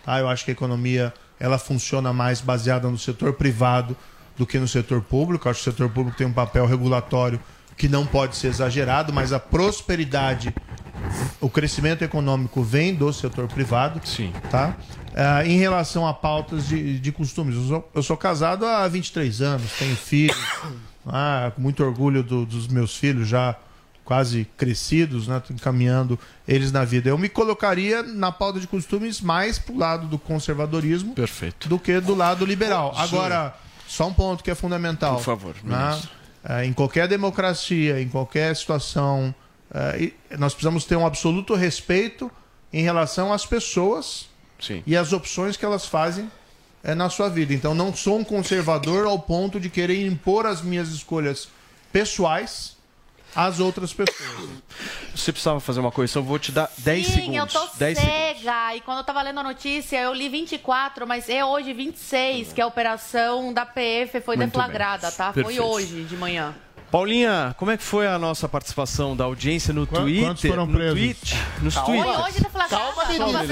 Speaker 24: tá? Eu acho que a economia ela funciona mais baseada no setor privado do que no setor público. Acho que o setor público tem um papel regulatório que não pode ser exagerado, mas a prosperidade, o crescimento econômico vem do setor privado.
Speaker 9: Sim.
Speaker 24: Tá? Ah, em relação a pautas de, de costumes, eu sou, eu sou casado há 23 anos, tenho filhos, ah, com muito orgulho do- dos meus filhos já quase crescidos, né, encaminhando eles na vida. Eu me colocaria na pauta de costumes mais pro lado do conservadorismo
Speaker 9: Perfeito.
Speaker 24: do que do lado liberal.
Speaker 9: Sim.
Speaker 24: Agora, só um ponto que é fundamental.
Speaker 9: Por favor,
Speaker 24: né? É, em qualquer democracia, em qualquer situação, é, nós precisamos ter um absoluto respeito em relação às pessoas e às opções que elas fazem é, na sua vida. Então, não sou um conservador ao ponto de querer impor as minhas escolhas pessoais às outras pessoas.
Speaker 9: Você precisava fazer uma correção, vou te dar 10
Speaker 17: Sim,
Speaker 9: segundos.
Speaker 17: eu tô
Speaker 9: 10 segundos.
Speaker 17: cega. E quando eu tava lendo a notícia, eu li 24, mas é hoje 26, que a operação da PF foi
Speaker 9: Muito
Speaker 17: deflagrada,
Speaker 9: bem.
Speaker 17: tá?
Speaker 9: Perfeito.
Speaker 17: Foi hoje de manhã.
Speaker 9: Paulinha, como é que foi a nossa participação da audiência no Twitter?
Speaker 24: quantos foram
Speaker 9: no
Speaker 24: presos?
Speaker 9: Twitch, nos
Speaker 17: Foi
Speaker 9: Twitter.
Speaker 17: hoje deflagrada.
Speaker 13: Calma, menina.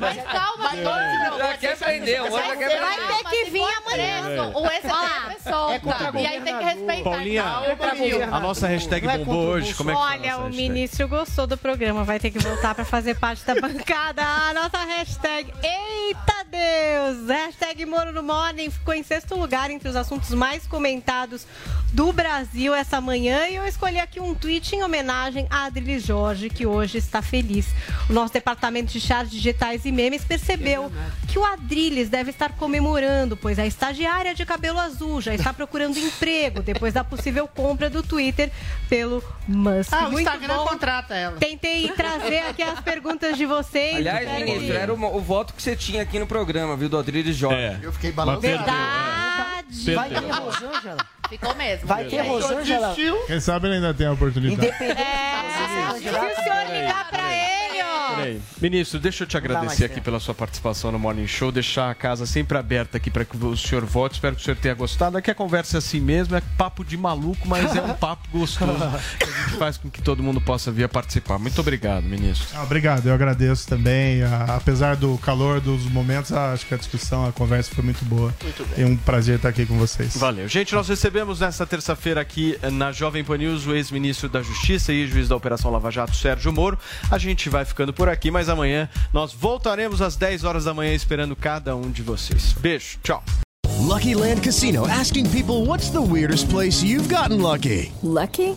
Speaker 17: Mas calma, menina.
Speaker 10: Já quer prender, o outro já quer
Speaker 12: Vai ter que vir amanhã.
Speaker 17: Preso, o ex-prefeito é solta. E aí tem que respeitar.
Speaker 9: Paulinha,
Speaker 17: Calma,
Speaker 9: a nossa hashtag bombou hoje. Como é que
Speaker 12: Olha, o ministro gostou do programa, vai ter que voltar para fazer parte da bancada. A nossa hashtag, eita Deus! Hashtag Moro no Morning ficou em sexto lugar entre os assuntos mais comentados do Brasil essa manhã. E eu escolhi aqui um tweet em homenagem a Adriles Jorge, que hoje está feliz. O nosso departamento de chats digitais e memes percebeu que o Adriles deve estar comemorando, pois a estagiária de cabelo azul já está procurando emprego depois da possível compra do Twitter pelo Musk.
Speaker 13: Ah, o
Speaker 12: Muito
Speaker 13: Instagram
Speaker 12: bom.
Speaker 13: contrata ela.
Speaker 12: Tentei trazer aqui as perguntas de vocês.
Speaker 10: Aliás, ministro,
Speaker 12: que-
Speaker 10: era o, o voto que você tinha aqui no programa, viu, do Adriles Jorge.
Speaker 13: Eu fiquei
Speaker 10: balançado.
Speaker 12: Verdade.
Speaker 13: Vai ter Rosângela.
Speaker 17: Ficou mesmo.
Speaker 13: Vai ter Rosângela.
Speaker 24: Quem sabe ele ainda tem a oportunidade.
Speaker 12: É, se o senhor ligar pra ele, ó.
Speaker 9: Peraí. Ministro, deixa eu te agradecer aqui pela sua participação no Morning Show, deixar a casa sempre aberta aqui para que o senhor vote. Espero que o senhor tenha gostado. Aqui a conversa é assim mesmo, é papo de maluco, mas é um papo gostoso que a gente faz com que todo mundo possa vir a participar. Muito obrigado, ministro.
Speaker 24: Ah, obrigado, eu agradeço também. Ah, apesar do calor dos momentos, ah, acho que a discussão, a conversa foi muito boa.
Speaker 9: Muito
Speaker 24: E um prazer estar aqui com vocês.
Speaker 9: Valeu. Gente, nós recebemos nesta terça-feira aqui eh, na Jovem Pan News o ex-ministro da Justiça e juiz da Operação Lava Jato, Sérgio Moro. A gente vai ficando por aqui, mas amanhã nós voltaremos às 10 horas da manhã esperando cada um de vocês. Beijo, tchau.
Speaker 29: Lucky Land Casino asking people what's the weirdest place you've gotten lucky?
Speaker 30: Lucky?